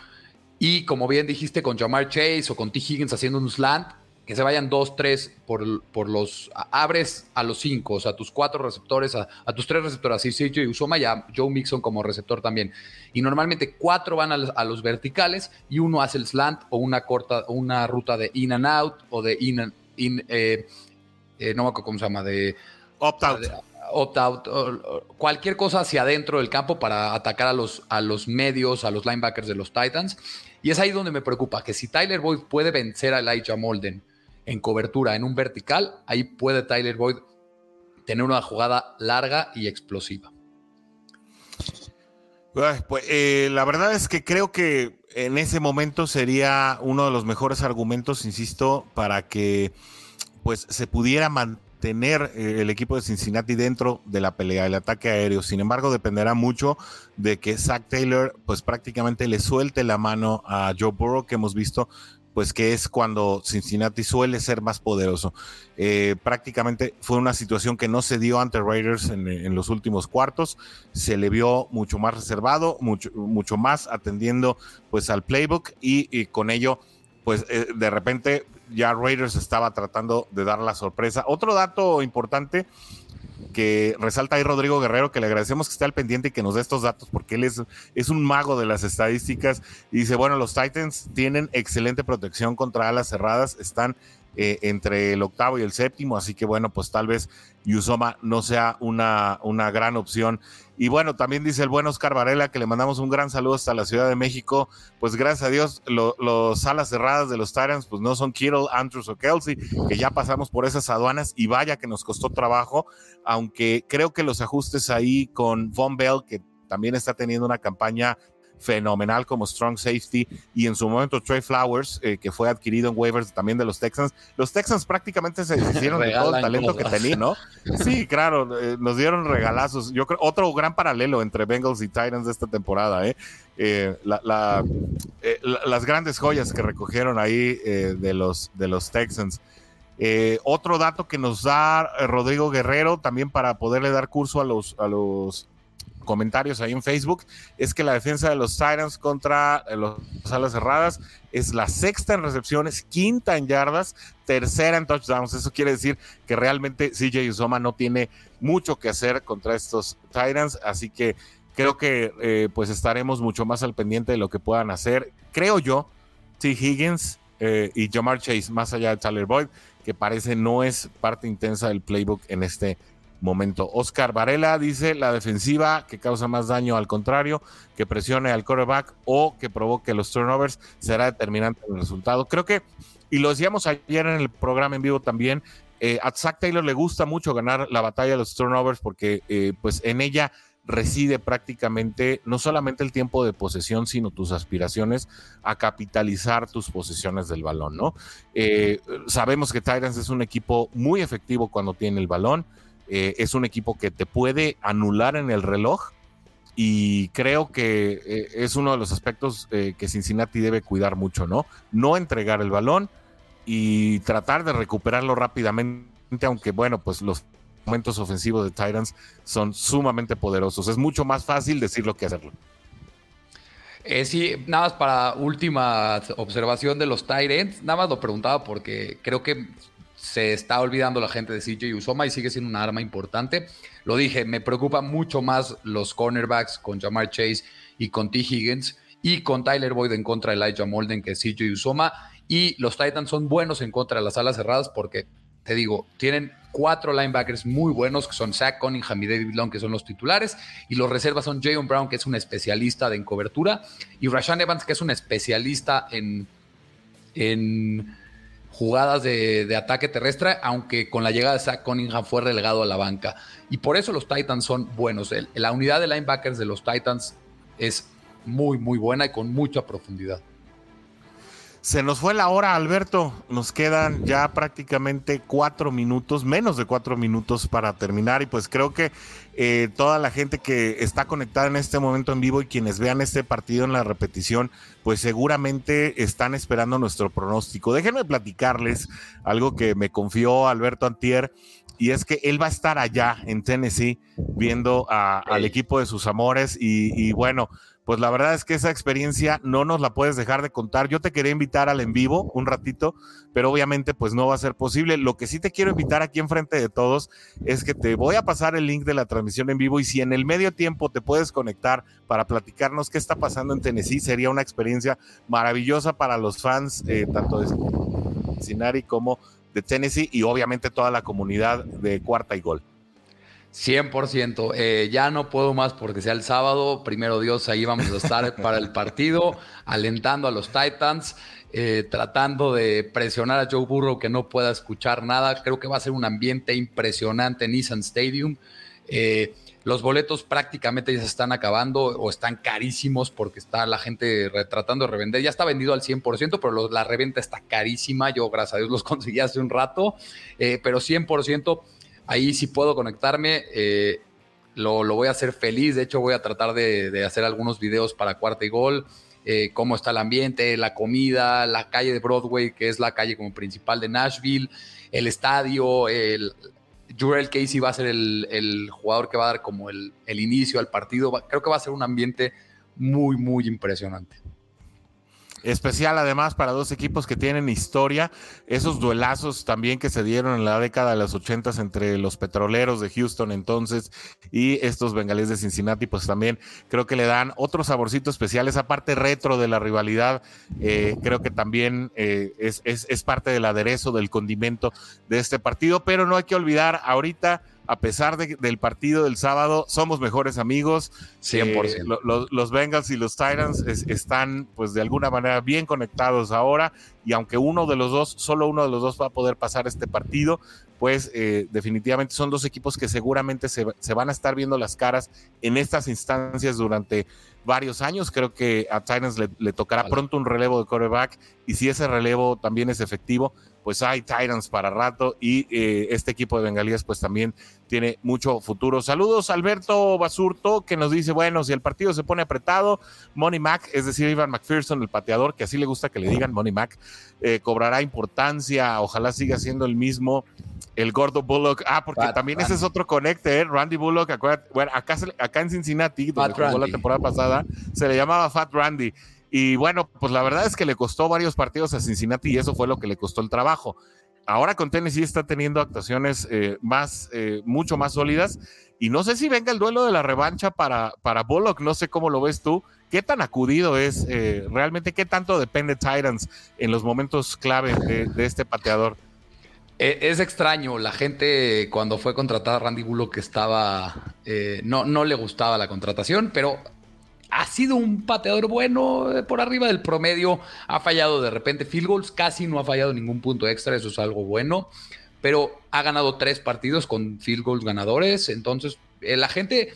Y como bien dijiste, con Jamar Chase o con T. Higgins haciendo un slant, que se vayan dos, tres por, por los. Abres a los cinco, o sea, a tus cuatro receptores, a, tus tres receptores, así CJ Usoma y a Joe Mixon como receptor también. Y normalmente cuatro van a los, verticales y uno hace el slant o una corta, una ruta de in and out o de in, in eh, eh, no me acuerdo cómo se llama, de. Opt-out. Opt-out, cualquier cosa hacia adentro del campo para atacar a los, a los medios, a los linebackers de los Titans. Y es ahí donde me preocupa, que si Tyler Boyd puede vencer a Elijah Molden en cobertura en un vertical, ahí puede Tyler Boyd tener una jugada larga y explosiva. Pues eh, la verdad es que creo que en ese momento sería uno de los mejores argumentos, insisto, para que pues se pudiera mantener eh, el equipo de Cincinnati dentro de la pelea, el ataque aéreo. Sin embargo, dependerá mucho de que Zach Taylor pues prácticamente le suelte la mano a Joe Burrow, que hemos visto pues que es cuando Cincinnati suele ser más poderoso. Eh, prácticamente fue una situación que no se dio ante Raiders en, los últimos cuartos, se le vio mucho más reservado, mucho, mucho más atendiendo pues al playbook y, con ello pues eh, de repente ya Raiders estaba tratando de dar la sorpresa. Otro dato importante que resalta ahí Rodrigo Guerrero, que le agradecemos que esté al pendiente y que nos dé estos datos, porque él es, es un mago de las estadísticas. Y dice, bueno, los Titans tienen excelente protección contra alas cerradas, están eh, entre el octavo y el séptimo, así que bueno, pues tal vez Yusoma no sea una, una gran opción. Y bueno, también dice el buen Oscar Varela que le mandamos un gran saludo hasta la Ciudad de México. Pues gracias a Dios, los alas cerradas de los Tyrants, pues no son Kittle, Andrews o Kelsey, que ya pasamos por esas aduanas y vaya que nos costó trabajo, aunque creo que los ajustes ahí con Von Bell, que también está teniendo una campaña fenomenal como strong safety y en su momento Trey Flowers, eh, que fue adquirido en waivers también de los Texans. Los Texans prácticamente se hicieron de todo el talento que tenían, ¿no? Sí, claro, eh, nos dieron regalazos. Yo creo otro gran paralelo entre Bengals y Titans de esta temporada, ¿eh? eh las grandes joyas que recogieron ahí de, los, de los Texans. otro dato que nos da Rodrigo Guerrero también para poderle dar curso a los, a los comentarios ahí en Facebook, es que la defensa de los Titans contra eh, los alas cerradas es la sexta en recepciones, quinta en yardas, tercera en touchdowns. Eso quiere decir que realmente CJ Usoma no tiene mucho que hacer contra estos Titans, así que creo que eh, pues estaremos mucho más al pendiente de lo que puedan hacer. Creo yo, T. Higgins eh, y Jamar Chase, más allá de Tyler Boyd, que parece no es parte intensa del playbook en este momento. Oscar Varela dice la defensiva que causa más daño al contrario, que presione al quarterback o que provoque los turnovers será determinante en el resultado. Creo que, y lo decíamos ayer en el programa en vivo también, eh, a Zach Taylor le gusta mucho ganar la batalla de los turnovers porque eh, pues en ella reside prácticamente no solamente el tiempo de posesión, sino tus aspiraciones a capitalizar tus posesiones del balón, ¿no? Eh, sabemos que Titans es un equipo muy efectivo cuando tiene el balón, eh, es un equipo que te puede anular en el reloj y creo que eh, es uno de los aspectos eh, que Cincinnati debe cuidar mucho, ¿no? No entregar el balón y tratar de recuperarlo rápidamente, aunque bueno, pues los momentos ofensivos de Titans son sumamente poderosos. Es mucho más fácil decirlo que hacerlo. sí, nada más para última observación de los Titans, nada más lo preguntaba porque creo que se está olvidando la gente de CJ Usoma y sigue siendo una arma importante. Lo dije, me preocupa mucho más los cornerbacks con Jamar Chase y con T. Higgins y con Tyler Boyd en contra de Elijah Molden que CJ Usoma. Y los Titans son buenos en contra de las alas cerradas porque, te digo, tienen cuatro linebackers muy buenos que son Zach Cunningham y David Long, que son los titulares. Y los reservas son Jayon Brown, que es un especialista en cobertura, y Rashan Evans, que es un especialista en, en jugadas de, ataque terrestre, aunque con la llegada de Zach Cunningham fue relegado a la banca. Y por eso los Titans son buenos. la unidad de linebackers de los Titans es muy, muy buena y con mucha profundidad. Se nos fue la hora, Alberto. Nos quedan ya prácticamente cuatro minutos, menos de cuatro minutos para terminar. Y pues creo que eh, toda la gente que está conectada en este momento en vivo y quienes vean este partido en la repetición, pues seguramente están esperando nuestro pronóstico. Déjenme platicarles algo que me confió Alberto Antier. Y es que él va a estar allá en Tennessee viendo al equipo de sus amores. y bueno, pues la verdad es que esa experiencia no nos la puedes dejar de contar. Yo te quería invitar al en vivo un ratito, pero obviamente pues no va a ser posible. Lo que sí te quiero invitar aquí enfrente de todos es que te voy a pasar el link de la transmisión en vivo y si en el medio tiempo te puedes conectar para platicarnos qué está pasando en Tennessee, sería una experiencia maravillosa para los fans eh, tanto de Cincinnati como de Tennessee y obviamente toda la comunidad de Cuarta y Gol. 100%. Eh, ya no puedo más porque sea el sábado. Primero Dios, ahí vamos a estar [laughs] para el partido, alentando a los Titans, eh, tratando de presionar a Joe Burrow que no pueda escuchar nada. Creo que va a ser un ambiente impresionante en Nissan Stadium. Eh, los boletos prácticamente ya se están acabando o están carísimos porque está la gente tratando de revender. Ya está vendido al 100%, pero la reventa está carísima. Yo, gracias a Dios, los [laughs] conseguí hace un rato, pero 100% Ahí si puedo conectarme, eh, lo, voy a hacer feliz. De hecho, voy a tratar de, hacer algunos videos para cuarta y gol. Eh, cómo está el ambiente, la comida, la calle de Broadway, que es la calle como principal de Nashville, el estadio, el, Jurel Casey va a ser el, jugador que va a dar como el, el inicio al partido. Creo que va a ser un ambiente muy, muy impresionante especial además para dos equipos que tienen historia, esos duelazos también que se dieron en la década de los ochentas entre los petroleros de Houston entonces y estos bengalíes de Cincinnati, pues también creo que le dan otro saborcito especial, esa parte retro de la rivalidad, eh, creo que también eh, es, es parte del aderezo, del condimento de este partido, pero no hay que olvidar ahorita a pesar del partido del sábado, somos mejores amigos. 100%. Eh, los Bengals y los Titans están, pues, de alguna manera bien conectados ahora. Y aunque uno de los dos, solo uno de los dos va a poder pasar este partido, pues eh, definitivamente son dos equipos que seguramente se, van a estar viendo las caras en estas instancias durante varios años. Creo que a Titans le, tocará pronto un relevo de quarterback y si ese relevo también es efectivo, pues hay Titans para rato y eh, este equipo de Bengalías pues también tiene mucho futuro. Saludos Alberto Basurto que nos dice, bueno, si el partido se pone apretado, Money Mac, es decir, Ivan McPherson, el pateador, que así le gusta que le digan Money Mac, eh, cobrará importancia, ojalá siga siendo el mismo el gordo Bullock. Ah, porque también ese es otro conecte, ¿eh? Randy Bullock. bueno, acá, acá en Cincinnati, donde jugó la temporada pasada, se le llamaba Fat Randy. Y bueno, pues la verdad es que le costó varios partidos a Cincinnati y eso fue lo que le costó el trabajo. Ahora con Tennessee está teniendo actuaciones eh, más, eh, mucho más sólidas. Y no sé si venga el duelo de la revancha para, para Bullock, no sé cómo lo ves tú. ¿Qué tan acudido es realmente? ¿Qué tanto depende Titans en los momentos clave de este pateador? E, es extraño, la gente cuando fue contratada Randy Bullock estaba, eh, no, no le gustaba la contratación, pero ha sido un pateador bueno eh, por arriba del promedio, ha fallado de repente field goals, casi no ha fallado ningún punto extra, eso es algo bueno, pero ha ganado tres partidos con field goals ganadores, entonces eh, la gente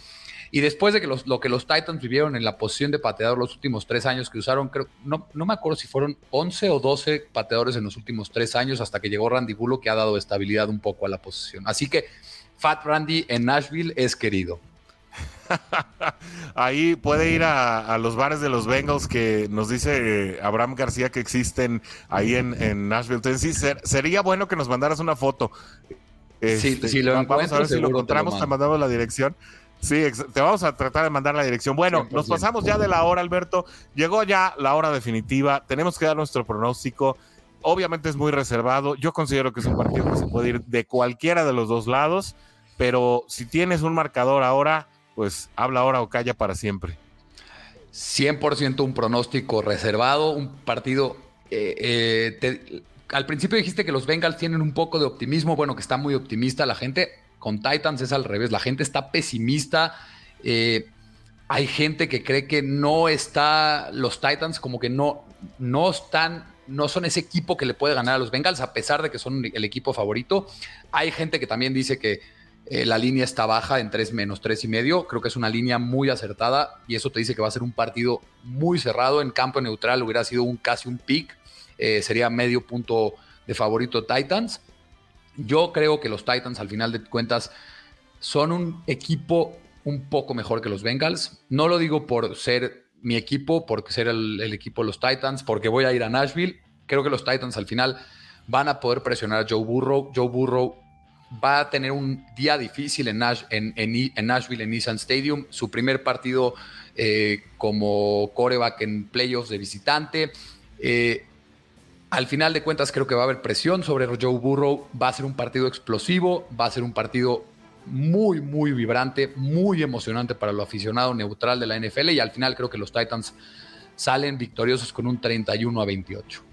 y después de que lo que los Titans vivieron en la posición de pateador los últimos tres años que usaron, creo, no, no me acuerdo si fueron 11 o 12 pateadores en los últimos tres años hasta que llegó Randy Bullock que ha dado estabilidad un poco a la posición. Así que Fat Randy en Nashville es querido. [laughs] Ahí puede ir a, los bares de los Bengals que nos dice Abraham García que existen ahí en, Nashville, Tennessee. sería bueno que nos mandaras una foto. si, este, lo vamos a ver si lo encontramos, te mandamos la dirección. Sí, te vamos a tratar de mandar la dirección. Bueno, nos pasamos ya de la hora, Alberto. Llegó ya la hora definitiva. Tenemos que dar nuestro pronóstico. Obviamente es muy reservado. Yo considero que es un partido que se puede ir de cualquiera de los dos lados. Pero si tienes un marcador ahora, pues habla ahora o calla para siempre. 100% un pronóstico reservado, un partido... Eh, eh, al principio dijiste que los Bengals tienen un poco de optimismo, bueno, que está muy optimista la gente. Con Titans es al revés, la gente está pesimista. Eh, hay gente que cree que no está, los Titans como que no, no están, no son ese equipo que le puede ganar a los Bengals, a pesar de que son el equipo favorito. Hay gente que también dice que eh, la línea está baja en 3 menos 3 y medio. Creo que es una línea muy acertada y eso te dice que va a ser un partido muy cerrado. En campo neutral hubiera sido un, casi un pick. eh, sería medio punto de favorito Titans. Yo creo que los Titans, al final de cuentas, son un equipo un poco mejor que los Bengals. No lo digo por ser mi equipo, por ser el, equipo de los Titans, porque voy a ir a Nashville. Creo que los Titans al final van a poder presionar a Joe Burrow. Joe Burrow va a tener un día difícil en, Nashville, en Nissan Stadium. Su primer partido eh, como coreback en playoffs de visitante. Eh, al final de cuentas creo que va a haber presión sobre Joe Burrow. Va a ser un partido explosivo, va a ser un partido muy, muy vibrante, muy emocionante para lo aficionado neutral de la NFL y al final creo que los Titans salen victoriosos con un 31 a 28.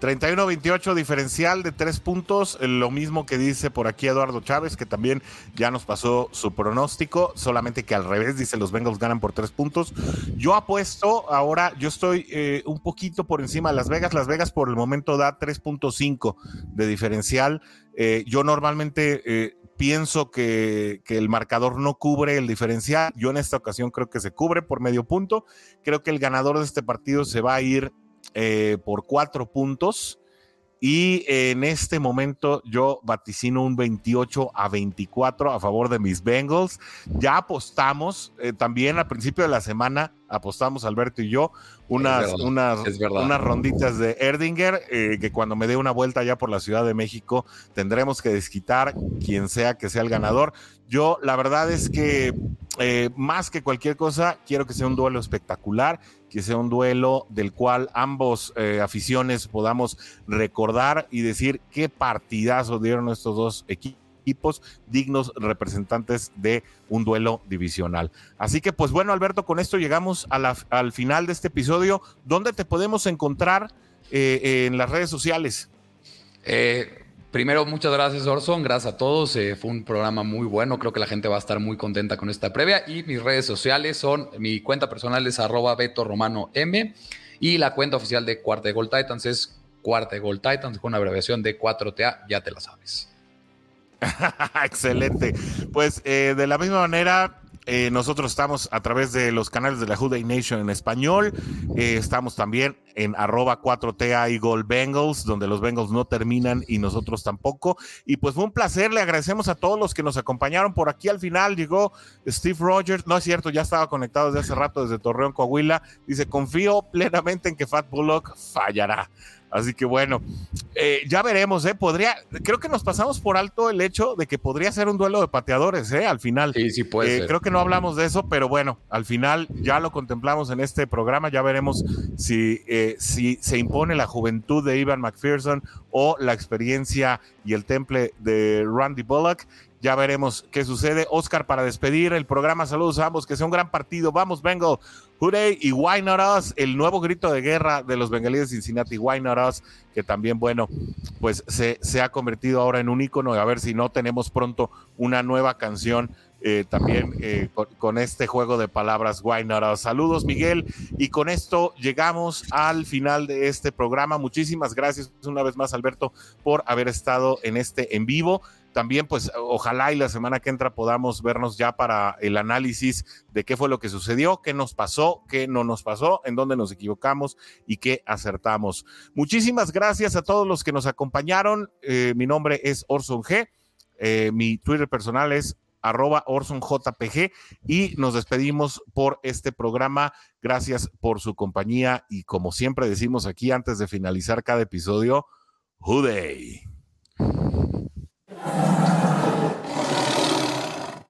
31-28, diferencial de tres puntos, lo mismo que dice por aquí Eduardo Chávez, que también ya nos pasó su pronóstico, solamente que al revés, dice los Bengals ganan por tres puntos. Yo apuesto, ahora yo estoy eh, un poquito por encima de Las Vegas, Las Vegas por el momento da 3.5 de diferencial. Eh, yo normalmente eh, pienso que, que, el marcador no cubre el diferencial, yo en esta ocasión creo que se cubre por medio punto, creo que el ganador de este partido se va a ir eh, por cuatro puntos. Y en este momento yo vaticino un 28 a 24 a favor de mis Bengals. Ya apostamos, eh, también al principio de la semana apostamos Alberto y yo unas, unas, unas ronditas de Erdinger, eh, que cuando me dé una vuelta ya por la Ciudad de México tendremos que desquitar quien sea que sea el ganador. Yo la verdad es que más que cualquier cosa quiero que sea un duelo espectacular que sea un duelo del cual ambos eh, aficiones podamos recordar y decir qué partidazo dieron estos dos equipos dignos representantes de un duelo divisional. Así que pues bueno, Alberto, con esto llegamos al final de este episodio. ¿Dónde te podemos encontrar eh, en las redes sociales? Eh, Primero, muchas gracias Orson, gracias a todos. Eh, fue un programa muy bueno, creo que la gente va a estar muy contenta con esta previa. Y mis redes sociales son, mi cuenta personal es arroba Beto Romano M y la cuenta oficial de Cuarta de Gold Titans es Cuarta de Gold Titans con una abreviación de 4TA, ya te la sabes. [laughs] Excelente. Pues eh, de la misma manera, eh, nosotros estamos a través de los canales de la Juday Nation en español. Eh, estamos también en arroba 4TA y Bengals, donde los Bengals no terminan y nosotros tampoco. Y pues fue un placer. Le agradecemos a todos los que nos acompañaron por aquí. Al final llegó Steve Rogers. No es cierto, ya estaba conectado desde hace rato desde Torreón, Coahuila. Dice, confío plenamente en que Fat Bullock fallará. Así que bueno, eh, ya veremos, ¿eh? Podría, creo que nos pasamos por alto el hecho de que podría ser un duelo de pateadores, ¿eh? Al final. Sí, sí puede eh, Creo que no hablamos de eso, pero bueno, al final ya lo contemplamos en este programa, ya veremos si, eh, si se impone la juventud de Ivan McPherson o la experiencia y el temple de Randy Bullock. Ya veremos qué sucede. Oscar, para despedir el programa, saludos a ambos, que sea un gran partido. Vamos, Bengal. Hooray y Why Not Us, el nuevo grito de guerra de los bengalíes de Cincinnati, Why Not Us, que también, bueno, pues se, ha convertido ahora en un ícono. A ver si no tenemos pronto una nueva canción eh, también eh, con, este juego de palabras Why Not Us. Saludos, Miguel. Y con esto llegamos al final de este programa. Muchísimas gracias una vez más, Alberto, por haber estado en este en vivo también pues ojalá y la semana que entra podamos vernos ya para el análisis de qué fue lo que sucedió, qué nos pasó, qué no nos pasó, en dónde nos equivocamos y qué acertamos. Muchísimas gracias a todos los que nos acompañaron. Eh, mi nombre es Orson G. Eh, mi Twitter personal es arroba OrsonJPG y nos despedimos por este programa. Gracias por su compañía y como siempre decimos aquí antes de finalizar cada episodio, Hooday. Thank you.